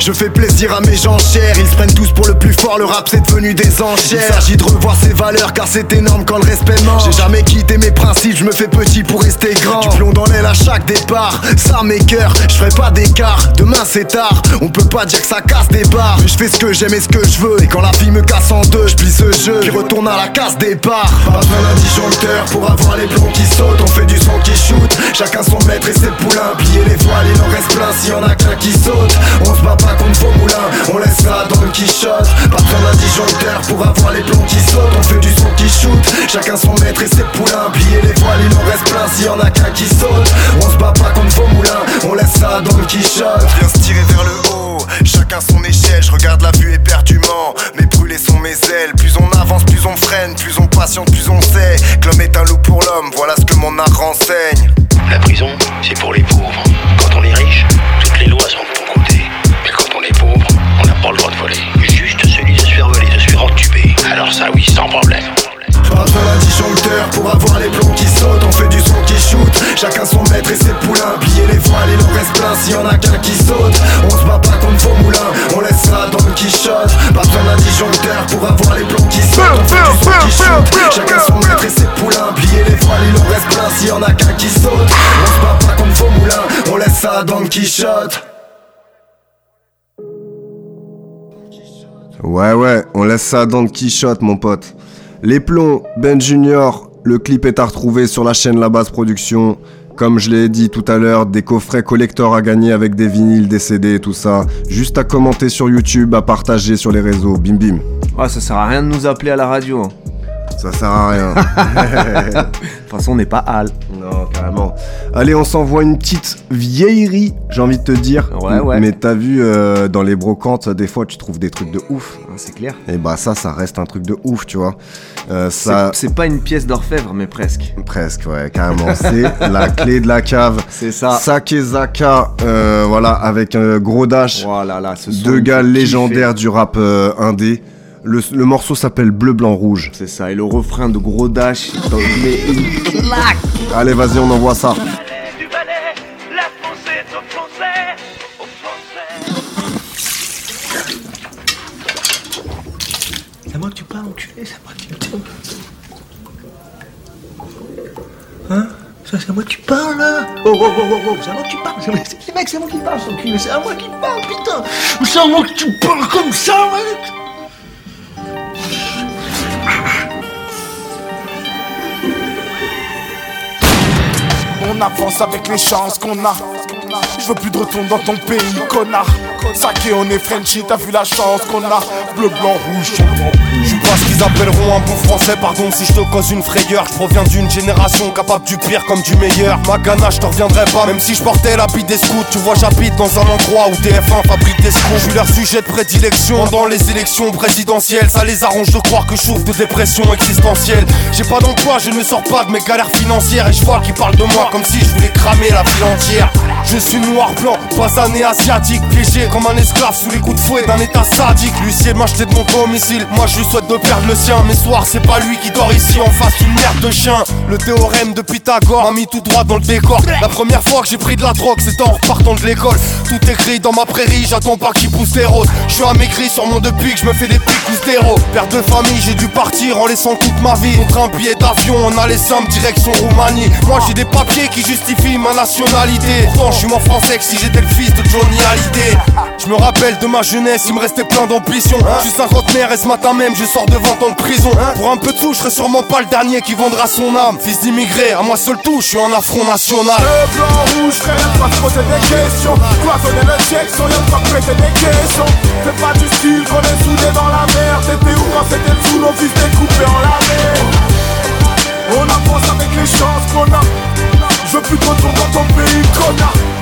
je fais plaisir à mes gens chers. Ils se prennent tous pour le plus fort, le rap c'est devenu des enchères. Il s'agit de revoir ses valeurs car c'est énorme quand le respect manque J'ai jamais quitté mes principes, je me fais petit pour rester grand. Du dans l'aile à chaque départ, ça mes cœurs, je ferai pas d'écart. Demain c'est tard, on peut pas dire que ça casse des barres. Je fais ce que j'aime et ce que je veux Et quand la vie me casse en deux, je plie ce jeu Puis retourne à la case départ. Pas besoin d'un disjoncteur pour avoir les plombs qui sautent On fait du son qui shoot, chacun son maître et ses poulains Plier les voiles, il en reste plein. S'il y en a qu'un qui saute On se bat pas contre vos moulins, on laisse ça dans le quichotte Pas besoin d'un disjoncteur pour avoir les plombs qui sautent On fait du son qui shoot, chacun son maître et ses poulains Plier les voiles, il en reste plein. S'il y en a qu'un qui saute On se bat pas contre vos moulins, on laisse ça dans le quichotte Viens se tirer vers le haut, chacun son échelle, je regarde la vue éperdument Mes brûlés sont mes ailes, plus on avance, plus on freine, plus on patiente, plus on sait Que l'homme est un loup pour l'homme, voilà ce que mon art renseigne La prison, c'est pour les pauvres. Quand on est riche, toutes les lois sont de ton côté. Mais quand on est pauvre, on n'a pas le droit de voler. Juste celui de se faire voler, de se faire entuber. Alors ça, oui, sans problème. Pas besoin d'un disjoncteur pour avoir les plombs qui sautent On fait du son qui shoot, chacun son maître et ses poulains Plier les voiles, il en reste plein. S'il y en a qu'un qui saute On se bat pas contre vos moulins, on laisse ça dans le quichotte Pas besoin disjoncteur pour avoir les plombs qui sautent On fait du son qui chacun son maître et ses poulains Plier les voiles, il en reste plein. S'il y en a qu'un qui saute On se bat pas contre vos moulins, on laisse ça dans le quichotte Ouais, ouais, on laisse ça dans le quichotte, mon pote. Les plombs, Ben Junior, le clip est à retrouver sur la chaîne La Base Production. Comme je l'ai dit tout à l'heure, des coffrets collector à gagner avec des vinyles, des CD et tout ça. Juste à commenter sur YouTube, à partager sur les réseaux. Bim bim. Ah, ça sert à rien de nous appeler à la radio. Ça sert à rien. De toute façon, on n'est pas Al. Non, carrément. Allez, on s'envoie une petite vieillerie, j'ai envie de te dire. Ouais, ouais. Mais t'as vu, euh, dans les brocantes, des fois, tu trouves des trucs de ouf. Ah, C'est clair. Et bah ça, ça reste un truc de ouf, tu vois. Euh, ça... C'est pas une pièce d'orfèvre, mais presque. Presque, ouais, carrément. C'est la clé de la cave. C'est ça. Sakezaka, euh, voilà, avec un gros dash. Voilà, là, ce Deux gars légendaires du rap indé. Le, le morceau s'appelle Bleu, Blanc, Rouge. C'est ça, et le refrain de Gros Dash, t'en met une claque. Allez, vas-y, on envoie ça. C'est à moi que tu parles, enculé, c'est à moi que tu me Hein? Ça, c'est à moi que tu parles, là Oh, oh, oh, oh, oh, c'est à moi que tu parles c'est à moi- c'est- Mec, c'est à moi qui parle, c'est à moi qui parle, putain C'est à moi que tu parles comme ça, mec On avance avec les chances qu'on a. Je veux plus de retour dans ton pays, connard. Saké, on est Frenchy, t'as vu la chance qu'on a. Bleu, blanc, rouge, Je suis pas ce qu'ils appelleront un bon français, pardon si je te cause une frayeur. Je proviens d'une génération capable du pire comme du meilleur. Ma ganache, je te reviendrai pas, même si je portais l'habit des scouts. Tu vois, j'habite dans un endroit où TF1 fabrique des scouts. Je suis leur sujet de prédilection pendant les élections présidentielles. Ça les arrange de croire que je souffre de dépression existentielle. J'ai pas d'emploi, je ne sors pas de mes galères financières. Et je vois qu'ils parlent de moi comme si je voulais cramer la ville entière. Suis noir-blanc, basané asiatique, piégé comme un esclave sous les coups de fouet d'un état sadique. L'huissier m'a acheté de mon domicile, moi je lui souhaite de perdre le sien. Mais soir, c'est pas lui qui dort ici en face d'une merde de chien. Le théorème de Pythagore m'a mis tout droit dans le décor. La première fois que j'ai pris de la drogue, c'était en repartant de l'école. Tout écrit dans ma prairie, j'attends pas qu'il pousse des roses. Je suis amaigri sur mon depuis que je me fais des pics d'héros. Père de famille, j'ai dû partir en laissant toute ma vie. Contre un billet d'avion, on a les sommes direction Roumanie. Moi j'ai des papiers qui justifient ma nationalité. Pourtant, je suis mon français que si j'étais le fils de Johnny Hallyday. Je me rappelle de ma jeunesse, il me restait plein d'ambition. Je suis cinquantenaire et ce matin même, je sors de 20 ans de prison. Pour un peu de sous, je serai sûrement pas le dernier qui vendra son âme. Fils d'immigré, à moi seul tout, je suis un affront national. Le blanc rouge, de pas se poser des questions. Cloisonner le rien de pas prêter des questions. C'est pas du style qu'on est soudés dans la merde. T'étais où quand c'était le sous, nos fils découpés en lamelles. On avance avec les chances qu'on a. Je veux plus retour dans ton pays, connard.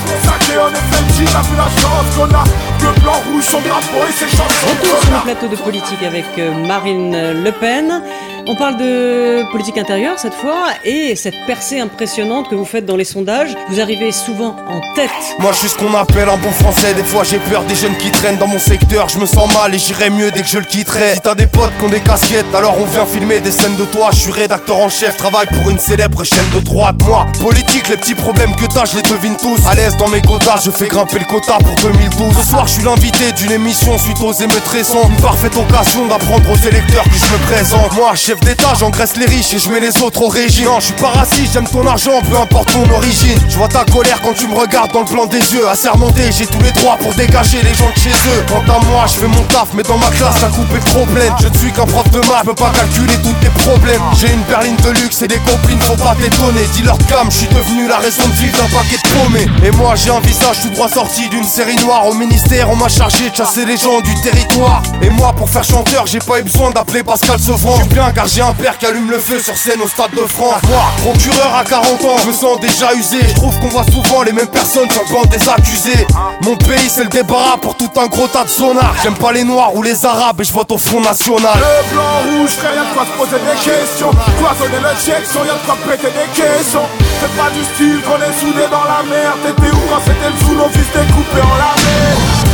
Chansons. Retour sur le plateau de politique avec euh, Marine Le Pen. On parle de politique intérieure cette fois et cette percée impressionnante que vous faites dans les sondages. Vous arrivez souvent en tête. Moi, je suis ce qu'on appelle un bon français. Des fois, j'ai peur des jeunes qui traînent dans mon secteur. Je me sens mal et j'irai mieux dès que je le quitterai. Si t'as des potes qui ont des casquettes, alors on vient filmer des scènes de toi. Je suis rédacteur en chef, travaille pour une célèbre chaîne de droite. Moi, politique, les petits problèmes que t'as, je les devine tous. À l'aise dans mes quotas, je fais grimper le quota pour 2012. Ce soir, je suis l'invité d'une émission suite aux émeutes récentes. Une parfaite occasion d'apprendre aux électeurs que je me présente. Moi, chef d'état, j'engraisse les riches et je mets les autres au régime. Non, je suis pas raciste, j'aime ton argent, peu importe ton origine. Je vois ta colère quand tu me regardes dans le blanc des yeux. Assermenté, j'ai tous les droits pour dégager les gens de chez eux. Quant à moi, je fais mon taf, mais dans ma classe, la coupe est trop pleine. Je ne suis qu'un prof de maths, peux pas calculer tous tes problèmes. J'ai une berline de luxe et des copines, faut pas t'étonner. Dis-leur cam, je suis devenu la raison de vivre d'un paquet de paumés. Et moi, j'ai un visage tout droit sorti d'une série noire. Au ministère, on m'a chargé de chasser les gens du territoire. Et moi, pour faire chanteur, j'ai pas eu besoin d'appeler Pascal Sevran. Bien car j'ai un père qui allume le feu sur scène au stade de France. Moi, procureur à 40 ans, je me sens déjà usé. Je trouve qu'on voit souvent les mêmes personnes sur le banc des accusés. Mon pays, c'est le débarras pour tout un gros tas de zonards. J'aime pas les noirs ou les arabes et je vote au Front National. Le blanc rouge, rien de quoi se poser des questions. Cloisonner le check sans rien de quoi péter des questions. C'est pas du style qu'on est soudés dans la merde. T'étais où quand c'était le sous, nos fils découpés en lamelles.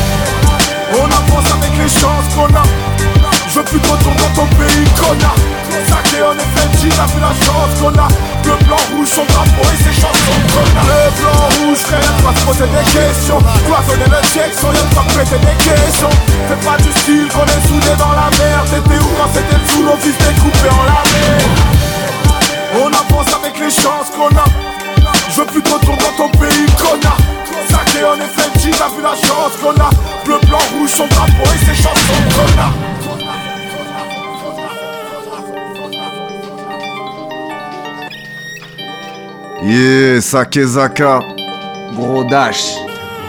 On avance avec les chances qu'on a. Je veux plus de dans ton pays, connard. Sacré en effet, t'as vu la chance qu'on a. Le blanc rouge, son drapeau et ses chansons, connard. Le blanc rouge, de pas se poser des questions. Cloisonner le rien de pas prêter des questions. C'est pas du style qu'on est soudés dans la merde. T'étais où quand c'était sous, nos fils découpés en lamelles. On avance avec les chances qu'on a. Je veux plus de dans ton pays, connard. Sacré en effet, vu la chance qu'on a. Bleu, blanc, rouge, son drapeau et ses chansons, connard. Yeah, Sakezaka. Gros dash.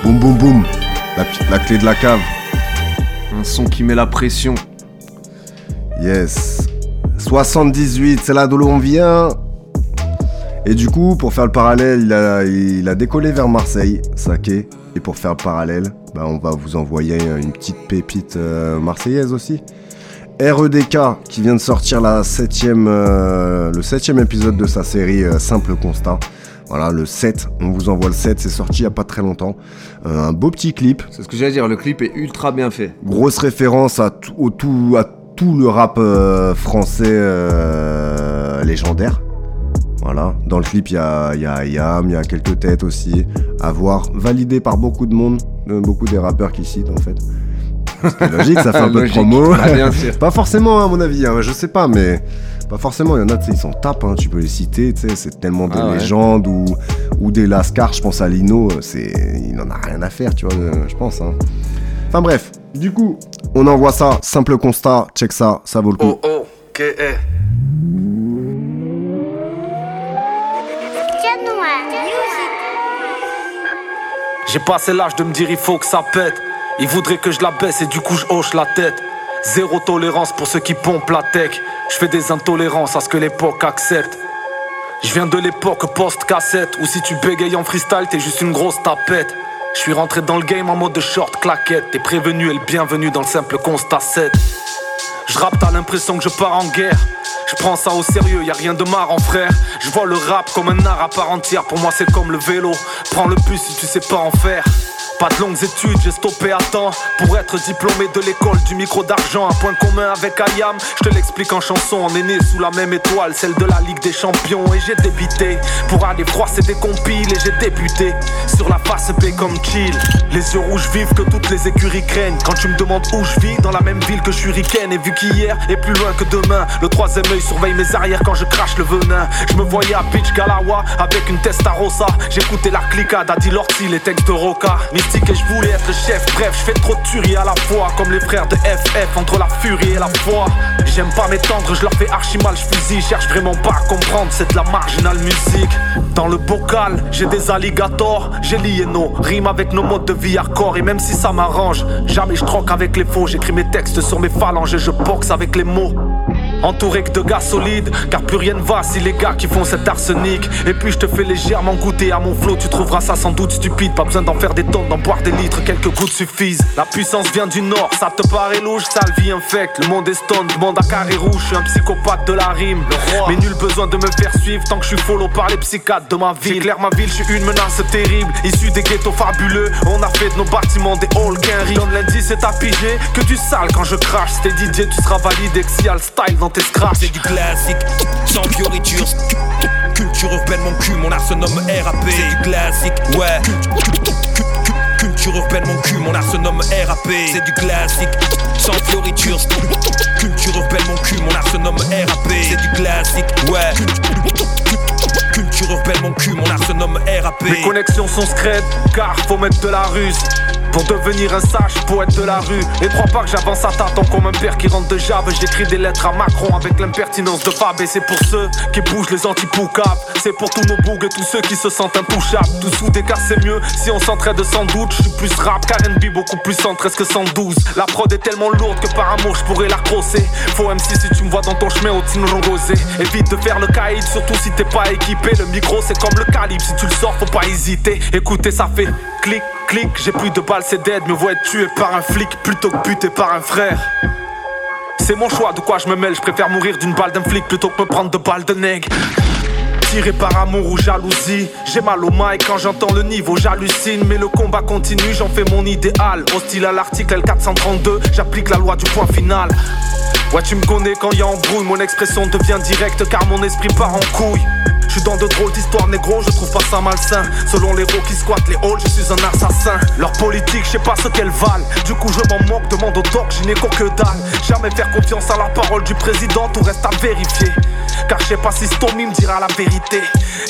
Boum boum boum. La, la clé de la cave. Un son qui met la pression. Yes. 78, c'est là d'où l'on vient. Et du coup, pour faire le parallèle, il a, il a décollé vers Marseille, Saké. Et pour faire le parallèle, bah, on va vous envoyer une petite pépite euh, marseillaise aussi. REDK qui vient de sortir la septième, euh, le septième épisode de sa série euh, Simple Constat. Voilà, le 7, on vous envoie le 7, c'est sorti il n'y a pas très longtemps. Euh, un beau petit clip. C'est ce que j'allais dire, le clip est ultra bien fait. Grosse référence à tout, au tout, à tout le rap français légendaire. Voilà, dans le clip, il y a, y a Yam, il y a quelques têtes aussi. À voir, validé par beaucoup de monde, beaucoup des rappeurs qui citent en fait. C'est logique, ça fait un peu de promo. Ah, bien sûr. pas forcément, à mon avis, hein, je sais pas, mais pas forcément. Il y en a, tu sais, ils s'en tapent, hein, tu peux les citer, tu sais, c'est tellement des Ah ouais. légendes ou, ou des Lascar, je pense à Lino, c'est, il en a rien à faire, tu vois, euh, je pense. Hein. Enfin bref, du coup, on envoie ça, simple constat, check ça, ça vaut le coup. Oh, que est. J'ai passé l'âge de me dire il faut que ça pète. Ils voudraient que je la baisse et du coup je hoche la tête. Zéro tolérance pour ceux qui pompent la tech. Je fais des intolérances à ce que l'époque accepte. Je viens de l'époque post-cassette où si tu bégayes en freestyle t'es juste une grosse tapette. Je suis rentré dans le game en mode short claquette. T'es prévenu et le bienvenu dans le simple constat 7. Je rappe, t'as l'impression que je pars en guerre. Je prends ça au sérieux, y a rien de marrant frère. Je vois le rap comme un art à part entière, pour moi c'est comme le vélo. Prends le bus si tu sais pas en faire. Pas de longues études, j'ai stoppé à temps pour être diplômé de l'école du micro d'argent. Un point commun avec Ayam, je te l'explique en chanson. On est né sous la même étoile, celle de la Ligue des Champions. Et j'ai débité pour aller froisser des compiles. Et j'ai débuté sur la face B comme chill. Les yeux rouges vivent que toutes les écuries craignent. Quand tu me demandes où je vis, dans la même ville que ricaine. Et vu qu'hier est plus loin que demain, le troisième œil surveille mes arrières quand je crache le venin. Je me voyais à Beach Galawa avec une Testarossa. J'écoutais la cliquade à Lorty, les textes de Roca et je voulais être chef. Bref, je fais trop de tueries à la fois, comme les frères de FF, entre la furie et la foi. J'aime pas m'étendre, je leur fais archi mal, je fusille. Cherche vraiment pas à comprendre, c'est de la marginale musique. Dans le bocal, j'ai des alligators, j'ai lié nos rimes avec nos modes de vie hardcore. Et même si ça m'arrange, jamais je troque avec les faux. J'écris mes textes sur mes phalanges et je boxe avec les mots. Entouré que de gars solides, car plus rien ne va si les gars qui font cet arsenic. Et puis je te fais légèrement goûter à mon flot, tu trouveras ça sans doute stupide. Pas besoin d'en faire des tonnes, d'en boire des litres, quelques gouttes suffisent. La puissance vient du nord, ça te paraît louche, sale vie infecte. Le monde est stone, demande à carré rouge, je suis un psychopathe de la rime. Mais nul besoin de me faire suivre tant que je suis follow par les psychiatres de ma ville. Claire ma ville, je suis une menace terrible, issue des ghettos fabuleux. On a fait de nos bâtiments des halls qu'un. Donne lundi, c'est à piger que du sale quand je crache. C'était DJ, tu seras si le style dans C'est du classique, sans fioriture. Culture urbaine, mon cul, mon art se nomme RAP. C'est du classique, ouais. Culture urbaine, mon cul, mon art se nomme RAP. C'est du classique, sans fioriture. Culture urbaine, mon cul, mon art se nomme RAP. C'est du classique, ouais. Culture urbaine, mon cul, mon art se nomme RAP. Mes connexions sont secrètes, car faut mettre de la ruse. Pour devenir un sage poète de la rue. Et trois pas que j'avance à tâtons comme un père qui rentre de jave J'écris des lettres à Macron avec l'impertinence de Fab. Et c'est pour ceux qui bougent les antipoucables C'est pour tous nos bougs et tous ceux qui se sentent intouchables Tout sous car c'est mieux si on s'entraide sans doute. Je suis plus rap qu'R&B beaucoup plus 113 que 112 La prod est tellement lourde que par amour je pourrais la crosser. Faut MC si tu me vois dans ton chemin au Rosé. Évite de faire le caïd surtout si t'es pas équipé. Le micro c'est comme le calibre. Si tu le sors faut pas hésiter. Écoutez ça fait clic J'ai plus de balles c'est dead. Me vois être tué par un flic plutôt que buté par un frère. C'est mon choix de quoi je me mêle. Je préfère mourir d'une balle d'un flic plutôt que me prendre de balles de nègre Tiré par amour ou jalousie J'ai mal au mic quand j'entends le niveau J'hallucine mais le combat continue J'en fais mon idéal Hostile à l'article L432 J'applique la loi du point final Ouais tu me connais quand y a embrouille Mon expression devient directe car mon esprit part en couille je suis dans de drôles d'histoires négro, je trouve pas ça malsain. Selon les héros qui squattent les halls, je suis un assassin. Leur politique, je sais pas ce qu'elles valent. Du coup, je m'en moque, demande au doc, je n'ai que dalle. Jamais faire confiance à la parole du président, tout reste à vérifier. Car je sais pas si Stomy me dira la vérité.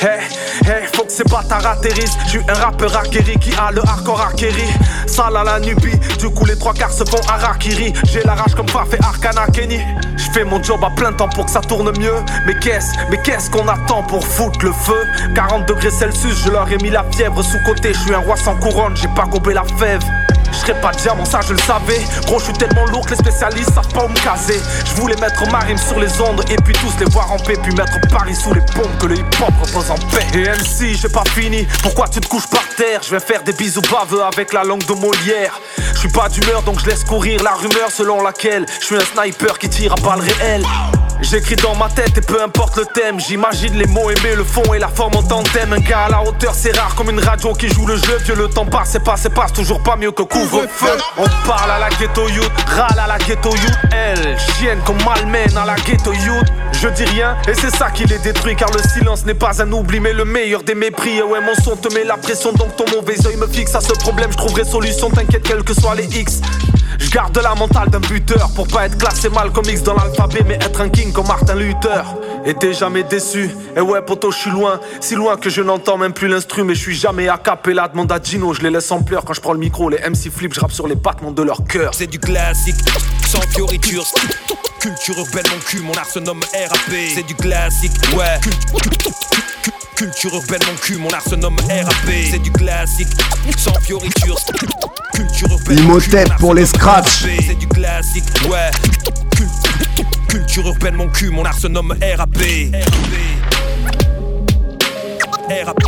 Hey, hey, faut que ces bâtards atterrissent. Je suis un rappeur acquéri qui a le hardcore acquéri. Sale à la nubie, du coup les trois quarts se font harakiri. J'ai la rage comme Faf et Arcana Kenny. Je fais mon job à plein temps pour que ça tourne mieux. Mais qu'est-ce, mais qu'est-ce qu'on attend pour foutre le feu? 40 degrés Celsius, je leur ai mis la fièvre sous côté. Je suis un roi sans couronne, j'ai pas gobé la fève. Je pas diamant, ça je le savais. Gros, je suis tellement lourd que les spécialistes savent pas me caser. Je voulais mettre ma rime sur les ondes et puis tous les voir Puis mettre Paris sous les pompes que le hip-hop repose en paix. Et MC, j'ai pas fini. Pourquoi tu te couches par terre? Je vais faire des bisous baveux avec la langue de Molière. Je suis pas d'humeur donc je laisse courir la rumeur selon laquelle je suis un sniper qui tire à balles réelles. J'écris dans ma tête et peu importe le thème, j'imagine les mots aimés, le fond et la forme en tandem. Un gars à la hauteur, c'est rare comme une radio qui joue le jeu. Vieux, le temps passe c'est passe, c'est passe, toujours pas mieux que couvre-feu. On parle à la ghetto youth, râle à la ghetto youth. Elle, chienne comme malmène à la ghetto youth. Je dis rien et c'est ça qui les détruit car le silence n'est pas un oubli mais le meilleur des mépris. Et ouais, mon son te met la pression donc ton mauvais oeil me fixe à ce problème. Je trouverai solution, t'inquiète, quels que soient les X. Je garde la mentale d'un buteur pour pas être classé mal comme X dans l'alphabet, mais être un king comme Martin Luther. Et t'es jamais déçu. Et ouais, poto, je suis loin, si loin que je n'entends même plus l'instru, mais je suis jamais à capella. Demande à Gino, je les laisse en pleurs quand je prends le micro. Les MC flip, je rappe sur les battements de leur cœur. C'est du classique, sans fioriture. Culture urbaine, mon cul, mon art se nomme RAP. C'est du classique, ouais. Culture urbaine, mon cul, mon art se nomme RAP. C'est du classique, sans fioriture. Culture urbaine. Imhotep pour les scratchs. C'est du classique, ouais. Culture urbaine, mon cul, mon art se nomme RAP. RAP.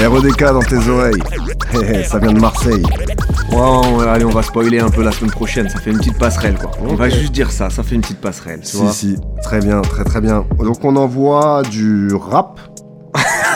REDK dans tes oreilles. ça vient de Marseille. Ouais, on- allez, on va spoiler un peu la semaine prochaine. Ça fait une petite passerelle, quoi. On va juste dire ça. Ça fait une petite passerelle. tu Si, vois. si, très bien, très très bien. Donc on envoie du rap.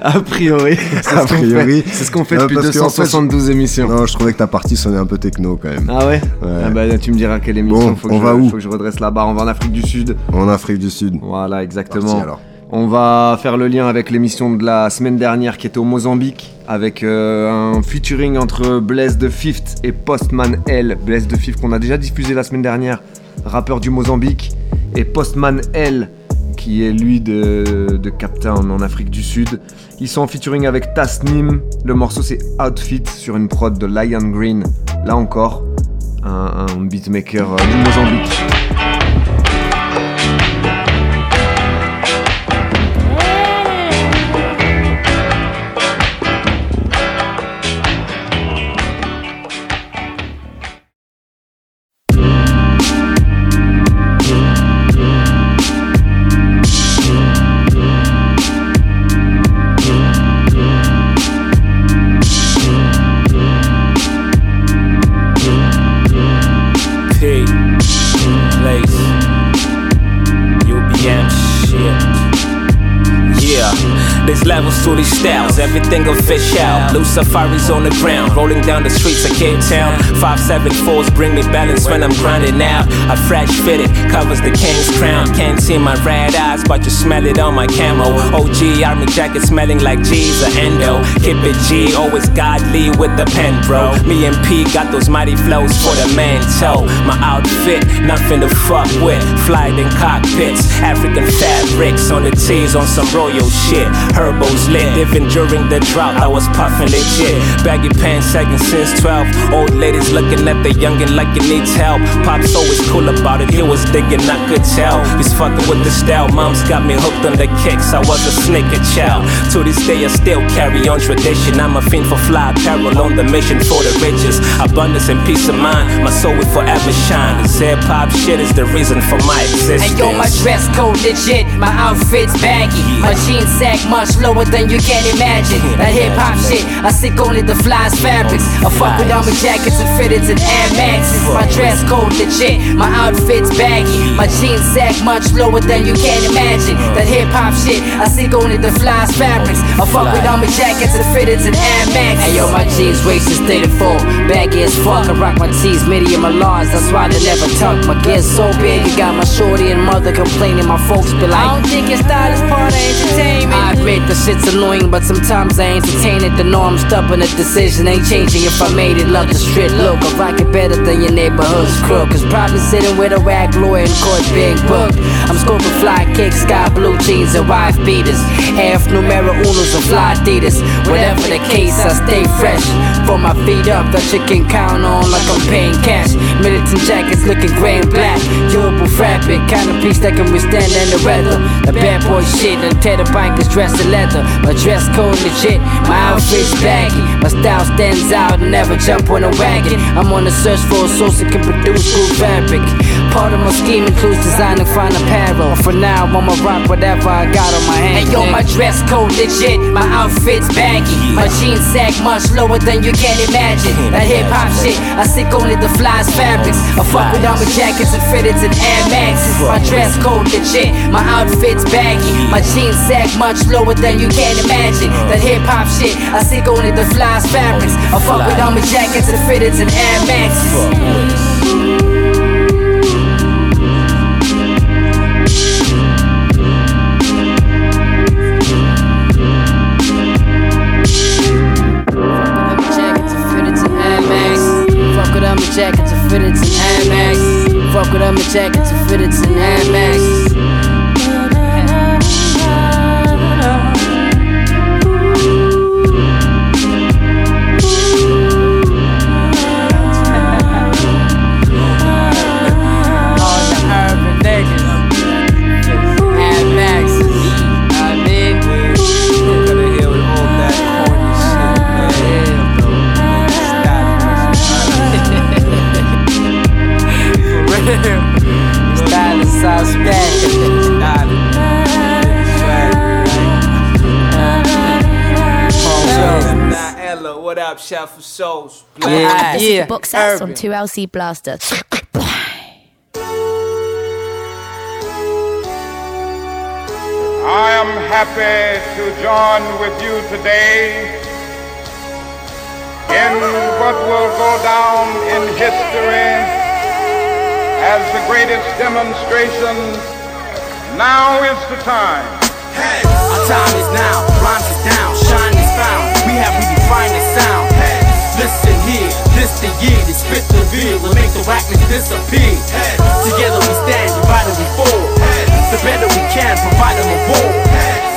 A priori, c'est ce A qu'on priori. fait. C'est ce qu'on fait Non, depuis parce que, en fait, 272 émissions. Non, je trouvais que ta partie sonnait un peu techno quand même. Ah ouais, Ah bah, Tu me diras quelle émission. Bon, faut que on je, va où? faut que je redresse la barre. On va en Afrique du Sud. En Afrique du Sud. Voilà, exactement. Parti, alors. On va faire le lien avec l'émission de la semaine dernière qui était au Mozambique avec euh, un featuring entre Blaise de Fifth et Postman L. Blaise de Fifth qu'on a déjà diffusé la semaine dernière, rappeur du Mozambique, et Postman L qui est lui de, de Cape Town en Afrique du Sud. Ils sont en featuring avec Tasnim. Le morceau c'est Outfit sur une prod de Lion Green. Là encore, un, un beatmaker euh, du Mozambique. Everything official. Blue safaris on the ground, rolling down the streets of Cape Town. Five seven fours bring me balance when I'm grinding out. A fresh fitted covers the king's crown. Can't see my red eyes, but you smell it on my camo. OG army jacket smelling like G's or Endo. Keep it G, always godly with the pen, bro. Me and P got those mighty flows for the man toe. My outfit, nothing to fuck with. Fly in cockpits, African fabrics on the tees on some royal shit. Herbals lit, even during the drought, I was puffing legit. Baggy pants, second since 12. Old ladies looking at the youngin' like he needs help. Pop's always cool about it, he was digging, I could tell. He's fucking with the style, mom's got me hooked on the kicks. I was a sneaker child. To this day, I still carry on tradition. I'm a fiend for fly apparel on the mission for the riches. Abundance and peace of mind, my soul will forever shine. This hip hop shit is the reason for my existence. And yo, my dress code legit, my outfit's baggy. My jeans sag much lower than you can imagine. Hip hop shit, I stick only the flyest fabrics. I fuck with army jackets and fitteds and Air Maxes. My dress code legit, my outfit's baggy. My jeans sag much lower than you can imagine. That hip hop shit, I stick only the flyest fabrics. I fuck with army jackets and fitteds and Air Maxes. And yo, my jeans waist is 34, baggy as fuck. I rock my tees medium or large, that's why they never tuck. My gear's so big, you got my shorty and mother complaining. My folks be like, I don't think your style is part of entertainment. I admit the shit's annoying, but sometimes I entertain it. The norm stubborn, the decision ain't changing. If I made it, love the street look. I rock it better than your neighborhood's crook. Cause probably sitting with a rag lawyer in court being booked. I'm scoping fly kicks, sky blue jeans, and wife beaters. Half numero unos and fly Adidas. Whatever the case, I stay fresh. From my feet up, that you can count on like I'm paying cash. Militant jackets looking gray and black. Durable fabric, kind of piece that can withstand any weather. The bad boy shit, and tear the bikers dressed in leather. My dress code legit, my outfit's baggy. My style stands out, never jump on a wagon. I'm on the search for a source that can produce good fabric. Part of my scheme includes designing fine apparel. For now, I'ma rock whatever I got on my hand. And yo, my dress code legit, my outfit's baggy. My jeans sag much lower than you can imagine. That hip hop shit, I stick only the flyest fabrics. I fuck with armor jackets and fitteds and Air Maxes. My dress code legit, my outfit's baggy. My jeans sag much lower than you can imagine. Uh. That hip hop shit, I stick only the flyest fabrics. I fuck with armor jackets and fitteds and Air Maxes. jackets and fitteds and Air Max. Fuck with armor jackets and fitteds and Air Max. Fuck jackets and fitteds and Air Max. Souls. Yeah, this is the box set on 2LC Blaster. I am happy to join with you today in what will go down in history as the greatest demonstration. Now is the time. Hey, our time is now. Rhymes is down. Shine is found. We have redefined the sound. Here. This the year to spit the veil and make the whackness disappear. Hey, together we stand, divided we fall. Hey, the better we can, provide them a war.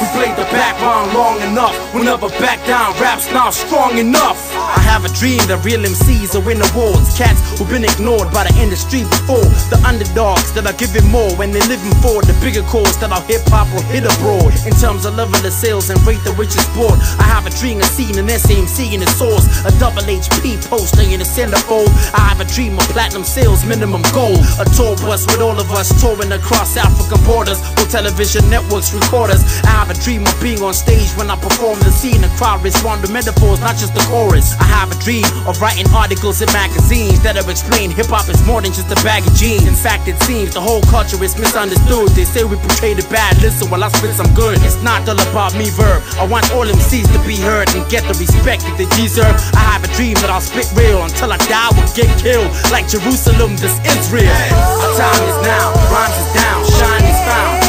We played the background long enough. We'll never back down. Rap's not strong enough. I have a dream that real MCs will win awards. Cats who've been ignored by the industry before. The underdogs that are giving more when they're living for the bigger cause that our hip hop will hit abroad. In terms of level of sales and rate the richest board. I have a dream of seeing an SAMC in the source. A double HP poster in the centerfold. I have a dream of platinum sales, minimum goal. A tour bus with all of us touring across Africa, African borders. Or television networks record us. I have a dream of being on stage when I perform the scene. The crowd respond to metaphors, not just the chorus. I have a dream of writing articles in magazines that'll explain hip hop is more than just a bag of jeans. In fact, it seems the whole culture is misunderstood. They say we portray the bad. Listen while I spit some good. It's not all about me, verb. I want all MCs to be heard and get the respect that they deserve. I have a dream that I'll spit real until I die will get killed. Like Jerusalem, this Israel. Our time is now. Rhymes is down. Shine.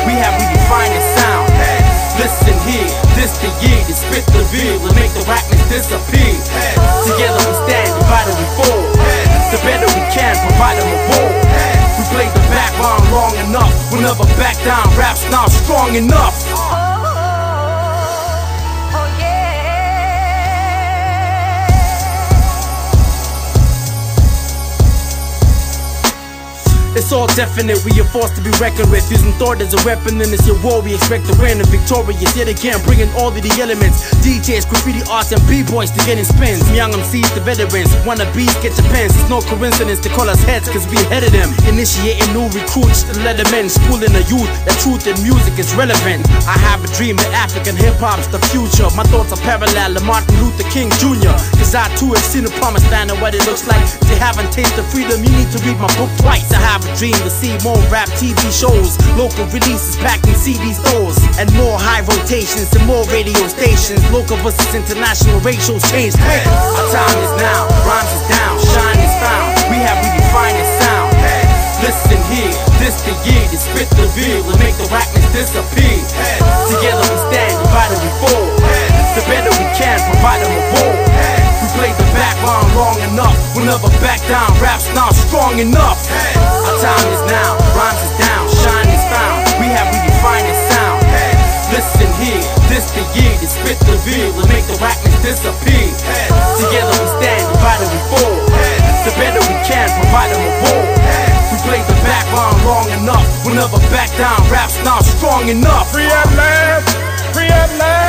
We have redefined the sound. Listen here, this the year to spit the veil and make the whackness disappear. Together we stand, divided we fall. The better we can, provide them a war. We played the background long enough. We'll never back down. Rap's not strong enough. All definite, we are forced to be reckoned with. Using thought as a weapon, and it's your war we expect to win. And victorious yet again, bringing all of the elements. DJs, graffiti artists, and b-boys to get in spins. Young MCs to veterans, wanna bees get your pens. It's no coincidence to call us heads, cause we ahead of them. Initiating new recruits to let them in. Schooling the youth that truth in music is relevant. I have a dream that African hip hop's the future. My thoughts are parallel to Martin Luther King Jr. Cause I too have seen the promised land and what it looks like. If you haven't tasted freedom, you need to read my book twice. I have a dream to see more rap TV shows, local releases packed in CD stores, and more high rotations and more radio stations. Local versus international ratios change quick. Our time is now, rhymes is down, shine is found. We have redefined the sound. Listen here, this the year to spit the veil and make the whackness disappear. Together we stand, divided we fall. The better we can, provide them a war. We played the background long enough. We'll never back down. Rap's not strong enough. Time is now. Rhymes is down. Shine is found. We have redefined the sound. Listen here. This the year to spit the veil and make the whackness disappear. Together we stand. Divided we fall. The better we can. Provide them a war. We played the background long enough. We'll never back down. Rap's not strong enough. Free at last, free at last.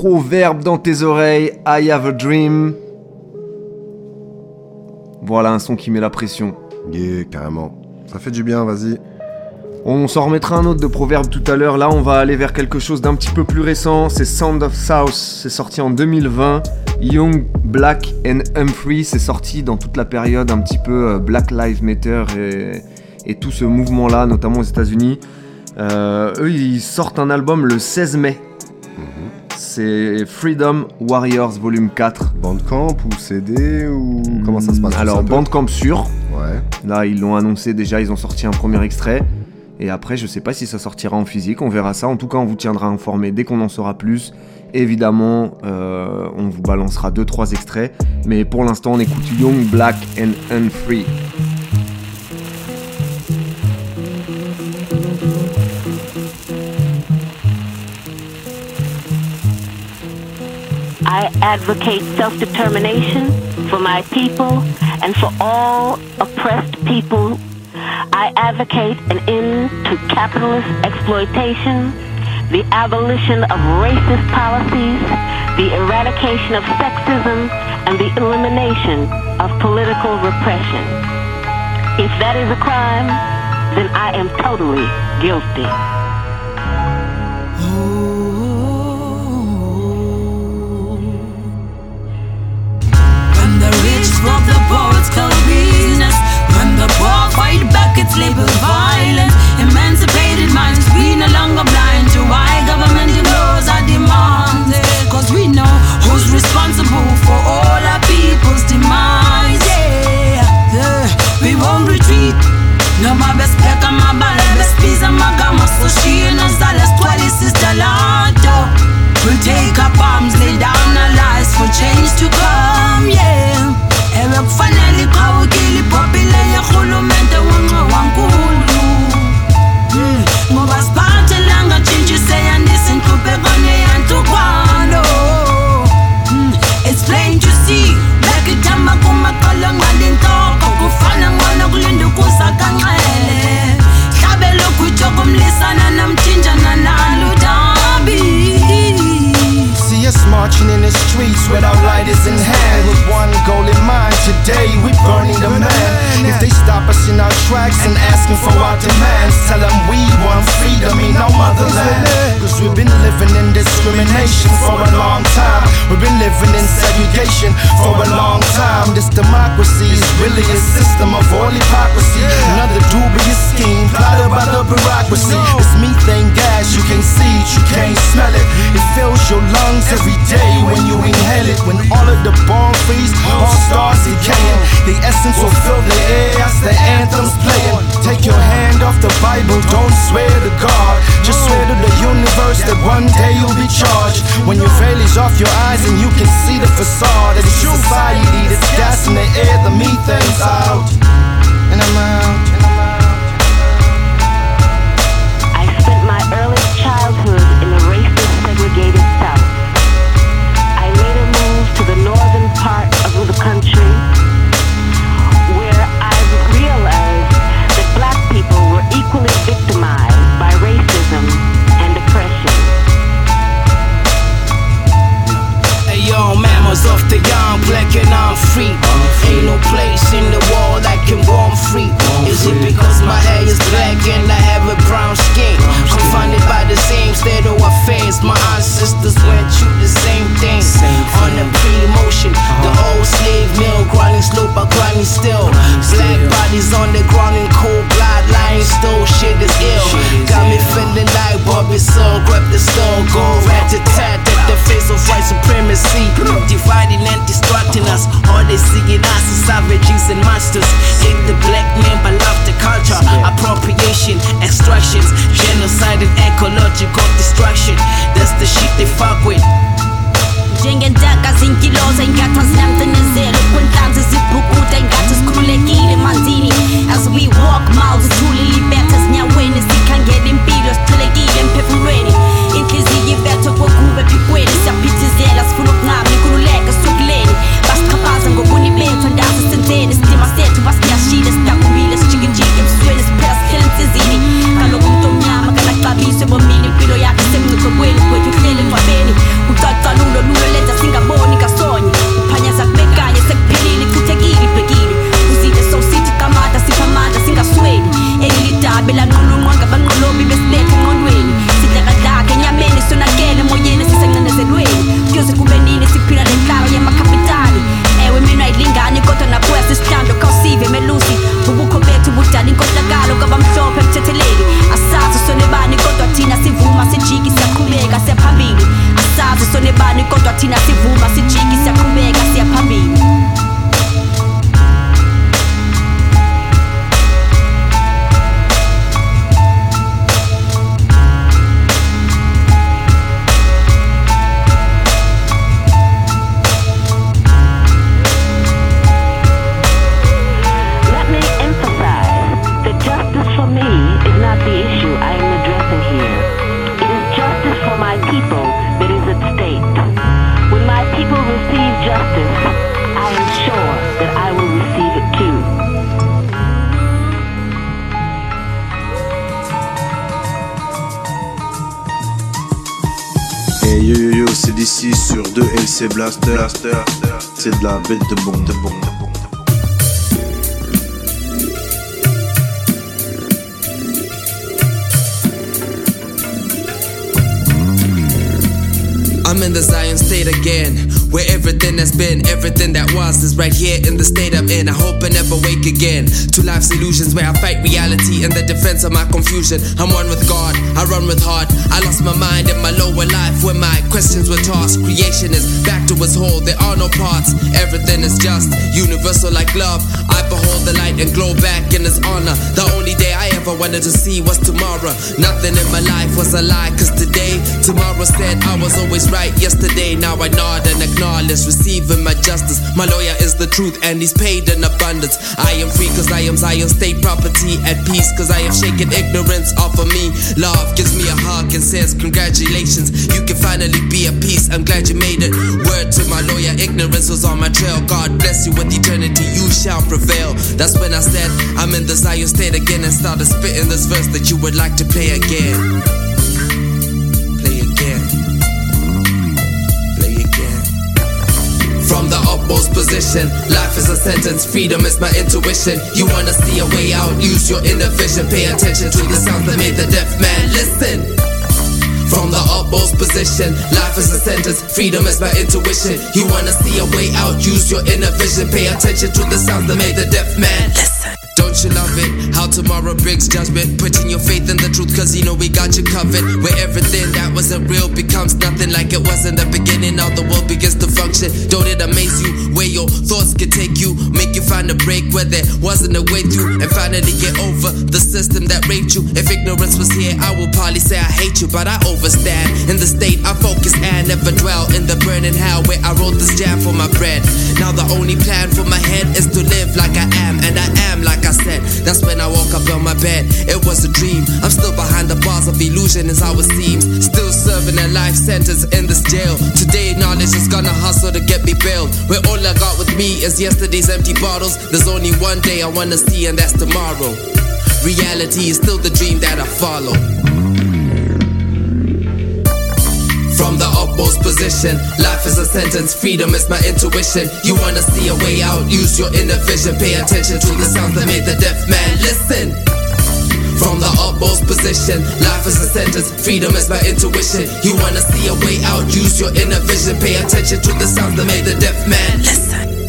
Proverbe dans tes oreilles, I have a dream. Voilà un son qui met la pression. Yeah, carrément. Ça fait du bien, vas-y. On s'en remettra un autre de proverbe tout à l'heure. Là, on va aller vers quelque chose d'un petit peu plus récent. C'est Sound of South. C'est sorti en 2020. Young, Black and Humphrey. C'est sorti dans toute la période un petit peu euh, Black Lives Matter et, et tout ce mouvement-là, notamment aux États-Unis. Euh, eux, ils sortent un album le 16 mai. C'est Freedom Warriors Volume 4. Bandcamp ou CD ou comment ça se passe? Alors Bandcamp sûr. Ouais. Là ils l'ont annoncé déjà, ils ont sorti un premier extrait. Et après je sais pas si ça sortira en physique, on verra ça. En tout cas on vous tiendra informé dès qu'on en saura plus. Évidemment euh, on vous balancera 2-3 extraits. Mais pour l'instant on écoute Young, Black and Unfree. I advocate self-determination for my people and for all oppressed people. I advocate an end to capitalist exploitation, the abolition of racist policies, the eradication of sexism, and the elimination of political repression. If that is a crime, then I am totally guilty. It's called business. When the poor fight back, it's labeled violence. Emancipated minds, we no longer blind to why government laws are demanded. Cause we know who's responsible for all our people's demise. Yeah, yeah. we won't retreat. No ma bespeka ma bala bespiza magama so she knows that let's twelve sister lato. We'll take up arms, lay down our lives for change to come, yeah. Ewe kufanele xa ukile ibhobhile yorhulumente wonxiwankulu marching in the streets with our lighters in hand. With one goal in mind, today we burning the man. If they stop us in our tracks and asking for our demands Tell them we want freedom in our motherland. Cause we've been living in discrimination for a long time. We've been living in segregation for a long time. This democracy is really a system of all hypocrisy. Another dubious scheme plotted by the bureaucracy. It's methane gas, you can see it, you can't smell it. It fills your lungs every day when you inhale it When all of the bomb freeze, all stars decaying. The essence will fill the air as the anthem's playing. Take your hand off the Bible, don't swear to God. Just swear to the universe that one day you'll be charged. When your veil is off your eyes and you can see the facade It's society that's gas in the air, the methane's out. And I'm out. I spent my early childhood in a racist, segregated the young, black and I'm free. Ain't no place in the world I can roam free. Is it because my hair is black and I have a brown skin? Confounded by the same state of affairs. My ancestors went through the same thing. On the pre-motion, the old slave mill grinding slow but grinding still. Black bodies on the ground in cold blood lying still. Shit is ill. Got me feeling like Bobby Soul. Grab the stone, go rat a tat at the face of white supremacy. Dividing and distracting us. All they see in us is savages and monsters. Hate the black man but love the culture. Appropriation, extractions, genocide and ecological destruction. That's the shit they fuck with. njengendaka zinkiloza ingathi zinamcinezelo kwentlanzi zibhukuda ingathi sikhululekile emanzini as we walk miles sithulile ibetha ezinyaweni sikhangela impilo siqhelekile emphefumulweni inhliziyo ibetha kwekuba ephikweni siyaphithizela sifuna ukunqaba inkululeko but when je bent vandaag is het in, chicken killing. Kalau kung tong nama, kalak babi, so 2 LC Blaster. C'est de la bête de bombe, de bombe. I'm in the Zion state again, where everything has been, everything that was is right here in the state I'm in. I hope I never wake again to life's illusions where I fight reality in the defense of my confusion. I'm one with God, I run with heart. I lost my mind in my lower life where my questions were tossed. Creation is back to its whole, there are no parts. Everything is just universal like love. I behold the light and glow back in His honor. The only day I ever wanted to see was tomorrow. Nothing in my life was a lie, cause today, tomorrow said I was always right. Yesterday, now I nod and acknowledge, receiving my justice. My lawyer is the truth and he's paid in abundance. I am free cause I am Zion state property at peace cause I have shaken ignorance off of me. Love gives me a hug and says, Congratulations, you can finally be at peace. I'm glad you made it. Word to my lawyer, ignorance was on my trail. God bless you with eternity, you shall prevail. That's when I said, I'm in the Zion state again and started spitting this verse that you would like to play again. From position, life is a sentence, freedom is my intuition. You wanna see a way out, use your inner vision, pay attention to the sounds that made the deaf man listen. From the utmost position, life is a sentence, freedom is my intuition. You wanna see a way out, use your inner vision, pay attention to the sounds that made the deaf man listen. Don't you love it? How tomorrow brings judgment. Putting your faith in the truth, cause you know we got you covered. Where everything that wasn't real becomes nothing like it was in the beginning. All the world begins to function. Don't it amaze you? Where your thoughts can take you, make you find a break where there wasn't a way through, and finally get over the system that raped you. If ignorance was here, I would probably say I hate you, but I overstand. In the state I focus and never dwell in the burning hell where I wrote this jam for my bread. Now the only plan for my head is to live like I am, and I am like I That's when I woke up on my bed. It was a dream. I'm still behind the bars of illusion, is how it seems. Still serving a life sentence in this jail. Today, knowledge is gonna hustle to get me bailed. Where all I got with me is yesterday's empty bottles. There's only one day I wanna see, and that's tomorrow. Reality is still the dream that I follow. Utmost position, life is a sentence, freedom is my intuition. You wanna see a way out, use your inner vision, pay attention to the sounds that made the deaf man listen. From the utmost position, life is a sentence, freedom is my intuition. You wanna see a way out, use your inner vision, pay attention to the sounds that made the deaf man listen.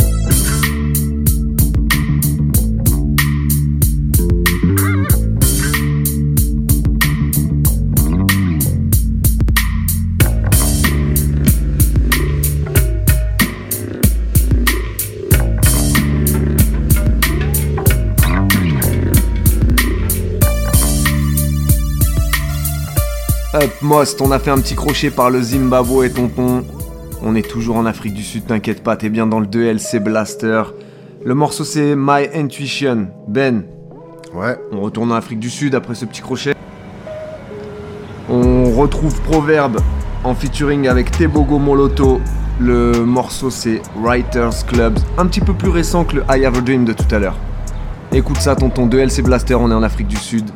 Up Most, on a fait un petit crochet par le Zimbabwe et tonton. On est toujours en Afrique du Sud, t'inquiète pas, t'es bien dans le 2LC Blaster. Le morceau c'est My Intuition. Ben. Ouais. On retourne en Afrique du Sud après ce petit crochet. On retrouve Proverbe en featuring avec Tebogo Moloto. Le morceau c'est Writers Clubs, un petit peu plus récent que le I Have a Dream de tout à l'heure. Écoute ça tonton, 2LC Blaster, on est en Afrique du Sud.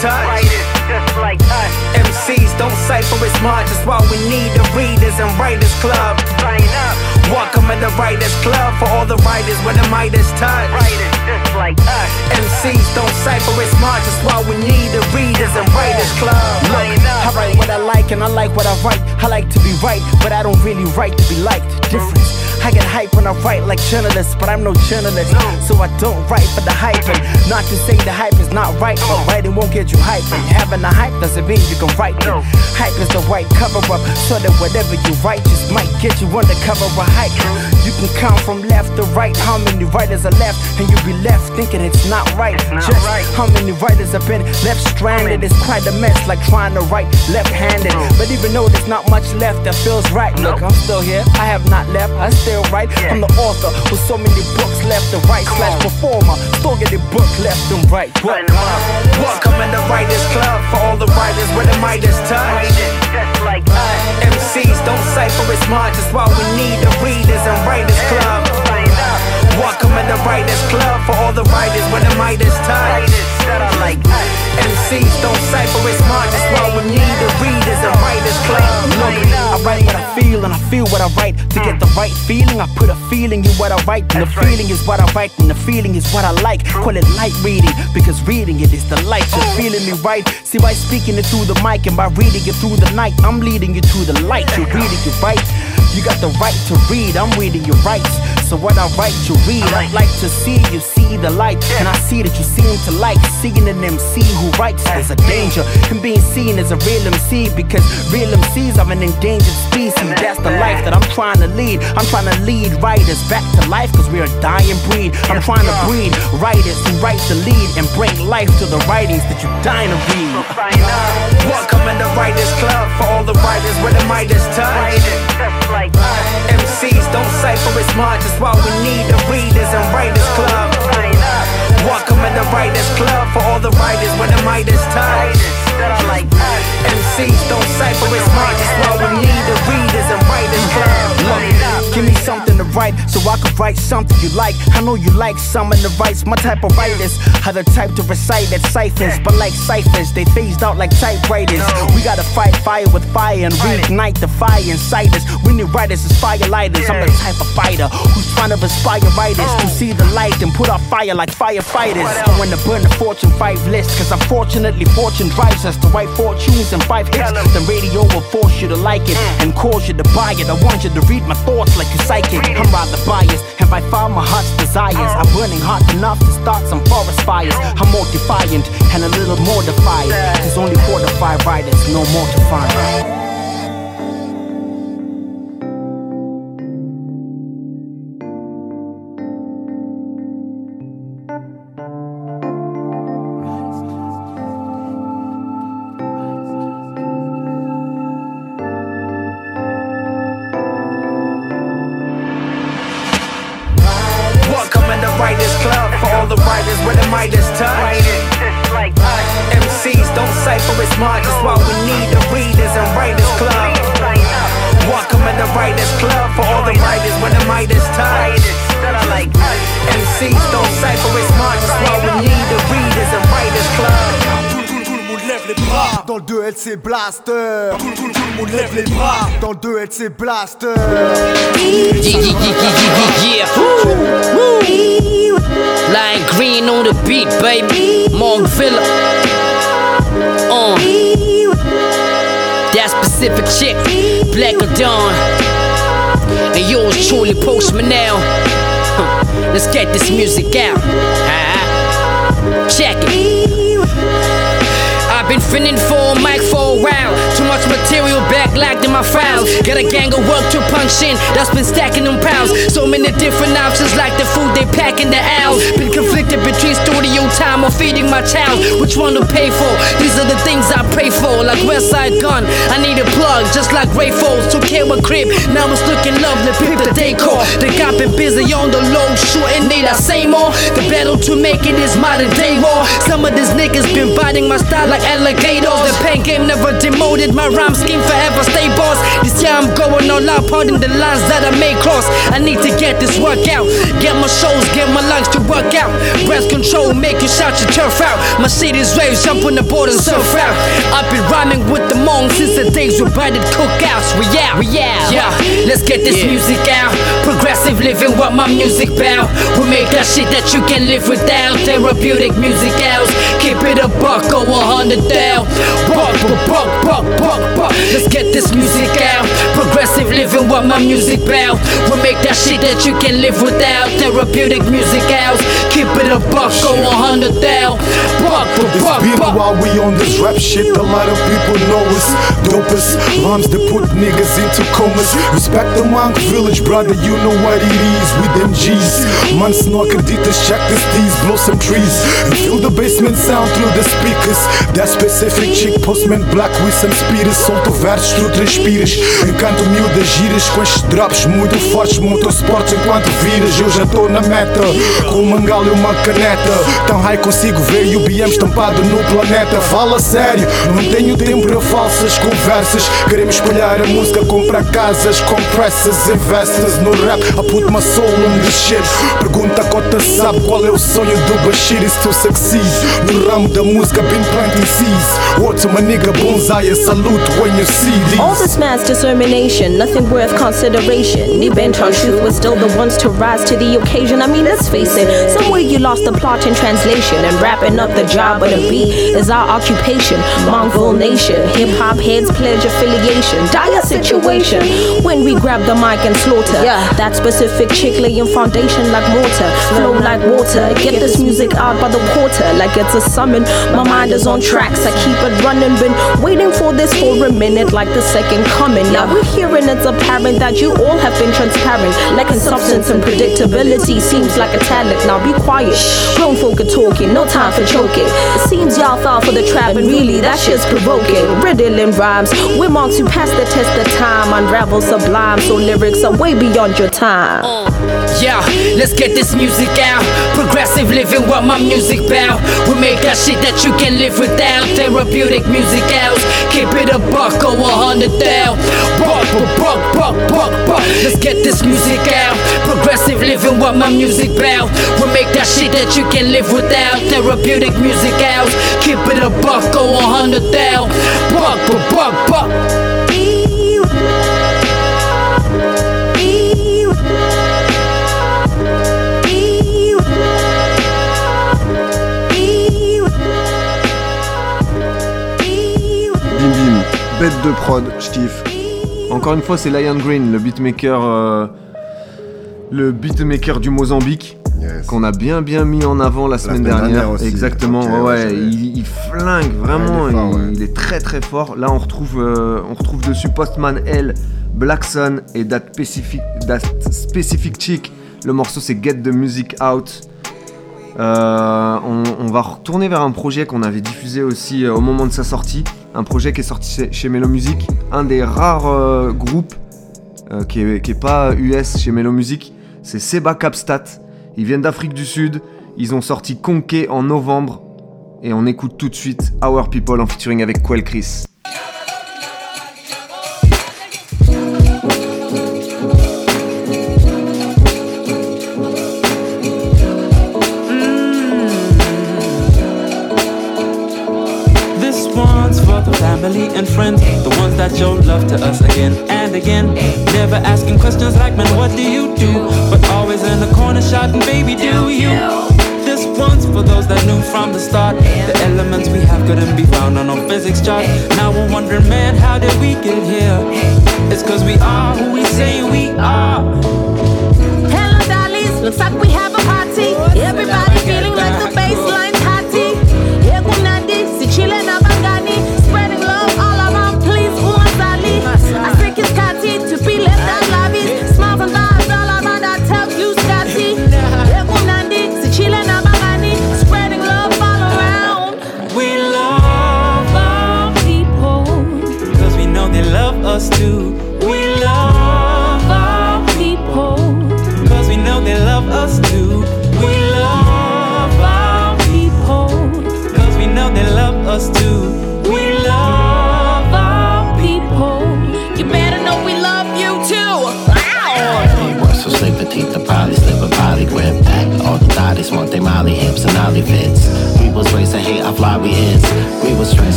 Touch. Writers just like us. MCs don't cipher as much. That's why we need the Readers and Writers Club. Sign up. Welcome in the Writers Club for all the writers where the Midas touch. Writers just like us. MCs don't cipher as much. That's why we need the Readers and Writers Club. Look, I write what I like and I like what I write. I like to be right, but I don't really write to be liked. Difference. I get hype when I write like journalists, but I'm no journalist. So I don't write for the hype. And not to say the hype is not right, but writing won't get you hype. And having a hype doesn't mean you can write it. Hype is the right cover up, so that whatever you write just might get you undercover a hype. You can count from left to right how many writers are left, and you'll be left thinking it's not right. Just how many writers have been left stranded. It's quite a mess, like trying to write left handed. Oh. But even though there's not much left that feels right, look, I'm still here. I have not left, I still write. I'm the author with so many books left to write, slash performer. Still getting book left and right. Book. Welcome in the Writers Club for all the writers where the Midas touch. Just like us. MCs don't cipher as much, that's why we need the Readers and Writers Club. Welcome in the writers club for all the writers when the is tight. MCs don't cipher it's smart, that's why we need the readers writers club. I write what I feel and I feel what I write. To get the right feeling, I put a feeling in what I write. And the feeling is what I write, and the feeling is what I like. Call it light reading, because reading it is the light. You're feeling me right. See by speaking it through the mic and by reading it through the night, I'm leading you to the light. You're reading it right. You got the right to read, I'm reading your rights. So what I write, you read. I'd like to see you see the light. And I see that you seem to like seeing an MC who writes. There's a danger in being seen as a real MC because real MCs are an endangered species. That's the life that I'm trying to lead. I'm trying to lead writers back to life because we're a dying breed. I'm trying to breed writers who write the lead and bring life to the writings that you're dying to read. Welcome in the Writers Club for all the writers where the mic is touch. MCs don't cipher it's smart, that's why we need the readers and writers club. Welcome in the writers club for all the writers when the mic is tight. MCs don't cipher it's smart, that's why we need the readers and writers club. Look, give me something to write so I can write something you like. I know you like some of the rights, my type of writers are the type to recite at ciphers, but like ciphers, they phased out like typewriters. We gotta fight fire with fire and reignite the fire inside us. We need writers as firelighters. I'm the type of fighter who's trying to inspire writers to see the light and put out fire like firefighters. I wanna burn the Fortune 5 list, cause unfortunately fortune drives us to write fortunes and five hits. The radio will force you to like it and cause you to buy it. I want you to read my thoughts like you psychic. I'm rather biased, and by far my heart's desires I'm burning hot enough to start some forest fires. I'm more defiant and a little more defiant. There's only fortified riders, no more to find. 2LC Blaster. Lion green on the beat, baby. Mont Villa. Uh. That specific chick, Black or Dawn. And yours truly, Postman now. Huh. Let's get this music out. Ah. Check it. Been finning for a mic for a while. Too much material backlogged in my files. Got a gang of work to punch in that's been stacking them pounds. So many different options, like the food they pack in the aisles. Been conflicted between studio time or feeding my child. Which one to pay for? These are the things I pray for. Like Westside Gun, I need a plug, just like Ray Foles. Took care of crib, now it's looking lovely. Pick the decor. They got been busy on the low, shooting need I say more? The battle to make it is modern day war. Some of these niggas been biting my style like alligators. The pain game never demoted. My rhyme scheme forever stay boss. This year I'm going all out, pardon the lines that I may cross. I need to get this work out. Get my shows, get my lungs to work out. Breath control, make you shout your turf out. My city's waves, jump on the board and surf out. I've been rhyming with the monks since the days we bred cookouts. We out, we out. Yeah, let's get this music out. Progressive living, what my music bout. We make that shit that you can live without. Therapeutic music out. Keep it a buck, or a hundred down. Buck, buck, buck, buck, buck. Let's get this music out. Progressive living, what my music bout. We make that shit that you can live without. Therapeutic music out. Keep it a buck, or a hundred down. It's buck, been buck. while we on this rap shit. A lot of people know us. Dopest rhymes that put niggas into comas. Respect the monk village brother You know what it is with them G's. Man snorker ditas check the steez Blow some trees. And feel the basement sound through the speakers. That specific chick postman black with some speeders. Solta versos, tu transpiras Encanto miúdas giras com estes drops muito fortes, muito sports enquanto viras. Eu já tô na meta, com um mangalo e uma caneta. Tão high consigo ver e o BM estampado no planeta. Fala sério, não tenho tempo para falsas conversas. Queremos espalhar a música, comprar casas, compressas, investors no rap. I put my soul this shit. Pergunta a cota, sabe qual é o sonho do Bashir? Is to succeed. No ramo da música, been planting seeds. What's my nigga bonsai? A salute when you see these. All this mass determination, nothing worth consideration. Ni bent on truth, we're still the ones to rise to the occasion. I mean, let's face it, somewhere you lost the plot in translation. And wrapping up the job of the beat is our occupation. Mongol nation, hip hop heads pledge affiliation. Dire situation when we grab the mic and slaughter. Yeah. That specific chick laying foundation like mortar, flow like water. Get this music out by the quarter like it's a summon. My mind is on tracks, I keep it running. Been waiting for this for a minute like the second coming. Now we're hearing it's apparent that you all have been transparent. Lacking substance and predictability seems like a talent. Now be quiet. Grown folk are talking, no time for choking. It seems y'all fell for the trap, and really that shit's provoking. Riddling rhymes, we're marks who pass the test of time. Unravel sublime, so lyrics are way beyond your time. Uh, yeah, let's get this music out. Progressive living, what my music bout. We make that shit that you can live without. Therapeutic music out. Keep it a buck or a hundred down. Buck, buck, buck, buck, buck. Let's get this music out. Progressive living, what my music bout. We make that shit that you can live without. Therapeutic music out. Keep it a buck or a hundred down. Buck, buck, buck, buck. Bête de prod, je kiffe. Encore une fois, c'est Lion Green, le beatmaker, euh, le beatmaker du Mozambique, qu'on a bien bien mis en avant la semaine, semaine dernière aussi. Exactement, ouais, ouais, il, il flingue vraiment, Ouais, il est fort, il, ouais. il est très très fort. Là, on retrouve, euh, on retrouve dessus Postman L, Black Sun et That Specific, That Specific Chick. Le morceau, c'est Get the Music Out. Euh, on, on va retourner vers un projet qu'on avait diffusé aussi au moment de sa sortie. Un projet qui est sorti chez, Melo Music. Un des rares euh, groupes euh, qui, est, pas US chez Melo Music. C'est Seba Capstat. Ils viennent d'Afrique du Sud. Ils ont sorti Conquet en novembre. Et on écoute tout de suite Our People en featuring avec Quell Chris. Family and friends, the ones that showed love to us again and again. Never asking questions like, man, what do you do? But always in the corner shouting, baby, do you? This one's for those that knew from the start the elements we have couldn't be found on no physics chart. Now we're wondering, man, how did we get here? It's cause we are who we say we are. Hello, dollies. Looks like we have a party. Everybody feeling like the bassline's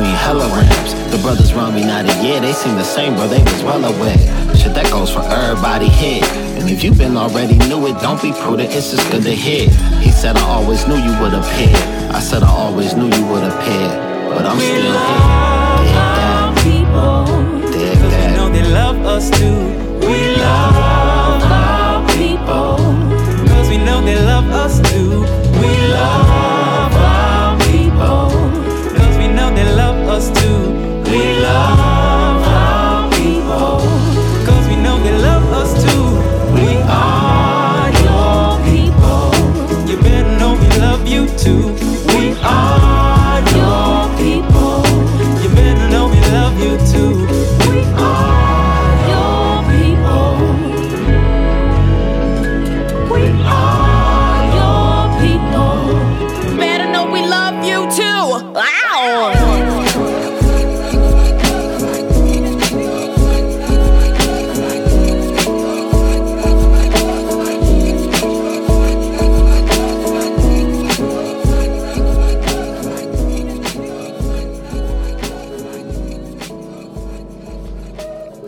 between hella. The brothers run me not a year, they seem the same, but they was well aware. Shit that goes for everybody here. And if you been already knew it, don't be prudent, it's just good to hear. He said I always knew you would appear. I said I always knew you would appear. But I'm still here. Our people because we know they love us too. We love our people because we know they love us too.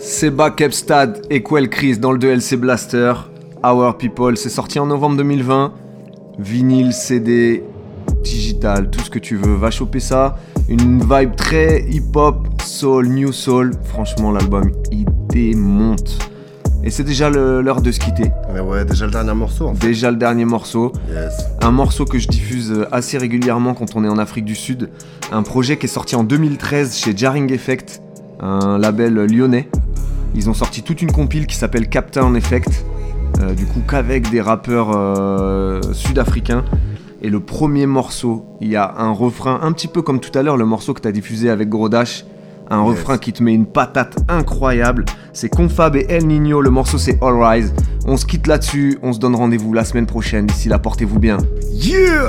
Seba Kepstad et Quell Chris dans le 2LC Blaster. Our People, c'est sorti en novembre 2020. Vinyle, CD, digital, tout ce que tu veux. Va choper ça. Une vibe très hip-hop, soul, new soul. Franchement, l'album, il démonte. Et c'est déjà l'heure de se quitter. Ouais, ouais, déjà le dernier morceau. en fait. Déjà le dernier morceau. Yes. Un morceau que je diffuse euh, assez régulièrement quand on est en Afrique du Sud. Un projet qui est sorti en 2013 chez Jarring Effect, un label lyonnais. Ils ont sorti toute une compile qui s'appelle Captain Effect. euh, du coup, qu'avec des rappeurs euh, sud-africains. Et le premier morceau, il y a un refrain un petit peu comme tout à l'heure, le morceau que tu as diffusé avec Gros Dash. Un refrain qui te met une patate incroyable. C'est Confab et El Nino, le morceau c'est All Rise. On se quitte là-dessus, on se donne rendez-vous la semaine prochaine. D'ici là, portez-vous bien. Yeah!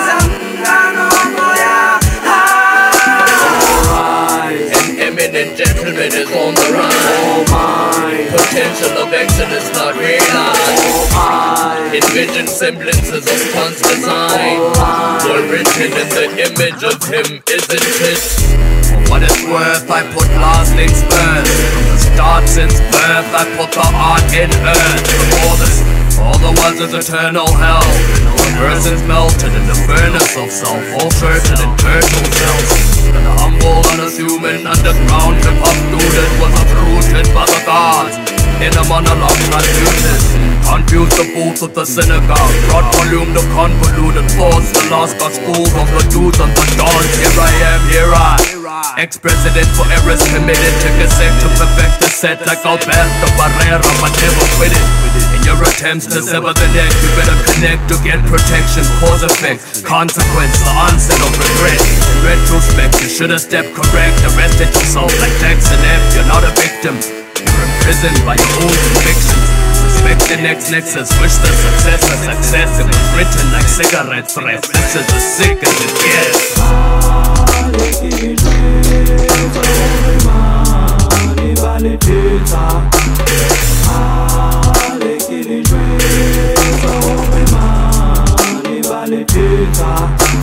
gentleman is on the rise. Potential of excellence not realized. Envision semblances of Kant's design. Were written in the image of him, isn't it? For what it's worth, I put last names first. From the start since birth, I put the art in earth. Before this, all there was is eternal hell. The persons melted in the furnace of self, all certain in virtual selves. And the humble, unassuming, underground hip-hop student was uprooted by the gods. In a monologue transmuted Confused the booth of the synagogue Brought volume to convoluted thoughts The lost gospel of the dudes and the dons Here I am, here I Ex-president for errors committed Took a sec to perfect the set Like Alberto Barrera but never quit it your attempts to sever the neck You better connect to get protection Cause effect, consequence, the onset of regret In retrospect, you should have stepped correct Arrested yourself like Jackson F You're not a victim you're imprisoned by your own convictions. Suspect the next nexus. Wish the success of success. It was written like cigarette threats. This is as sick as it gets. Hoover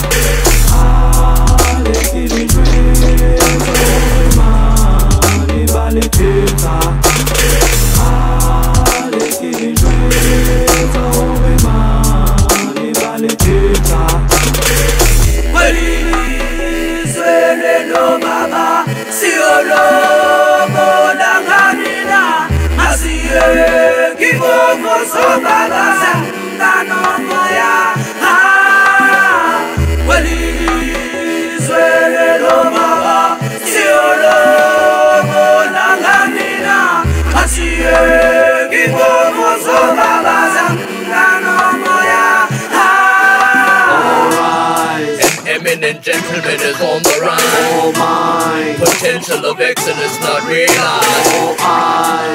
eminent gentleman is on the rise. Potential of excellence not realized.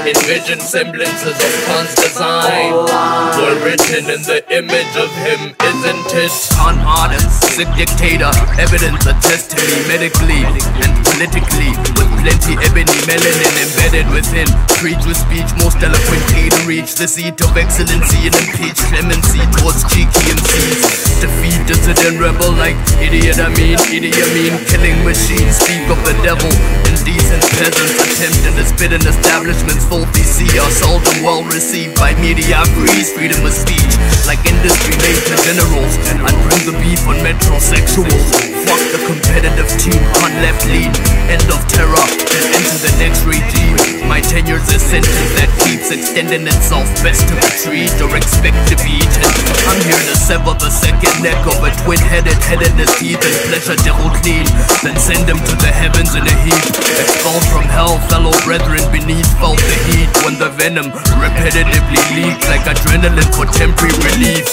Envision semblances of Kant's design. Were written in the image of him, isn't it? Con artist, sick dictator, evidence attest to me medically and politically with plenty ebony melanin embedded within. Preach with speech, most eloquently to reach the seat of excellency and impeach clemency towards cheeky MCs. Defeat dissident rebel like idiot, I mean, idiot, mean, killing machines. Speak of the devil, indecent peasants attempting to spit in establishments full PC are seldom well received by media. Freeze freedom of speech like industry major generals. I bring the beef on metrosexuals. Fuck the competitive team, on left lead. End of terror, then enter the next regime. My tenure's a sentence that keeps extending itself. Best to retreat or expect to be eaten. I'm here to sever the second neck of a twin-headed head in his pleasure devil clean. Then send him to the heavens in a heap. Expelled from hell, fellow brethren beneath felt the heat when the venom repetitively leaked like adrenaline for temporary relief.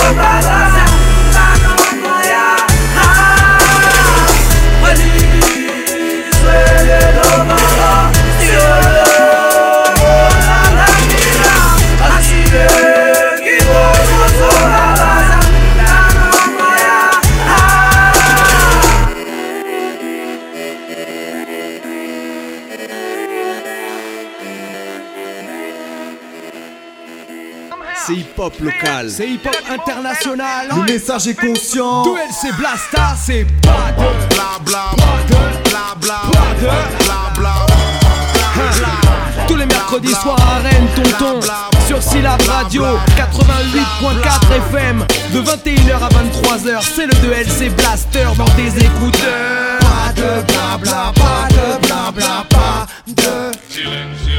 C'est hip-hop local. C'est hip-hop international. Le message est conscient. Duel c'est Blasta, c'est pas de bla bla de bla bla de bla bla Tous les mercredis soirs à Rennes, tonton, sur Syllab Radio 88.4 FM, de 21h à 23h, c'est le 2LC Blaster dans tes écouteurs. Pas de blabla, pas de blabla, pas de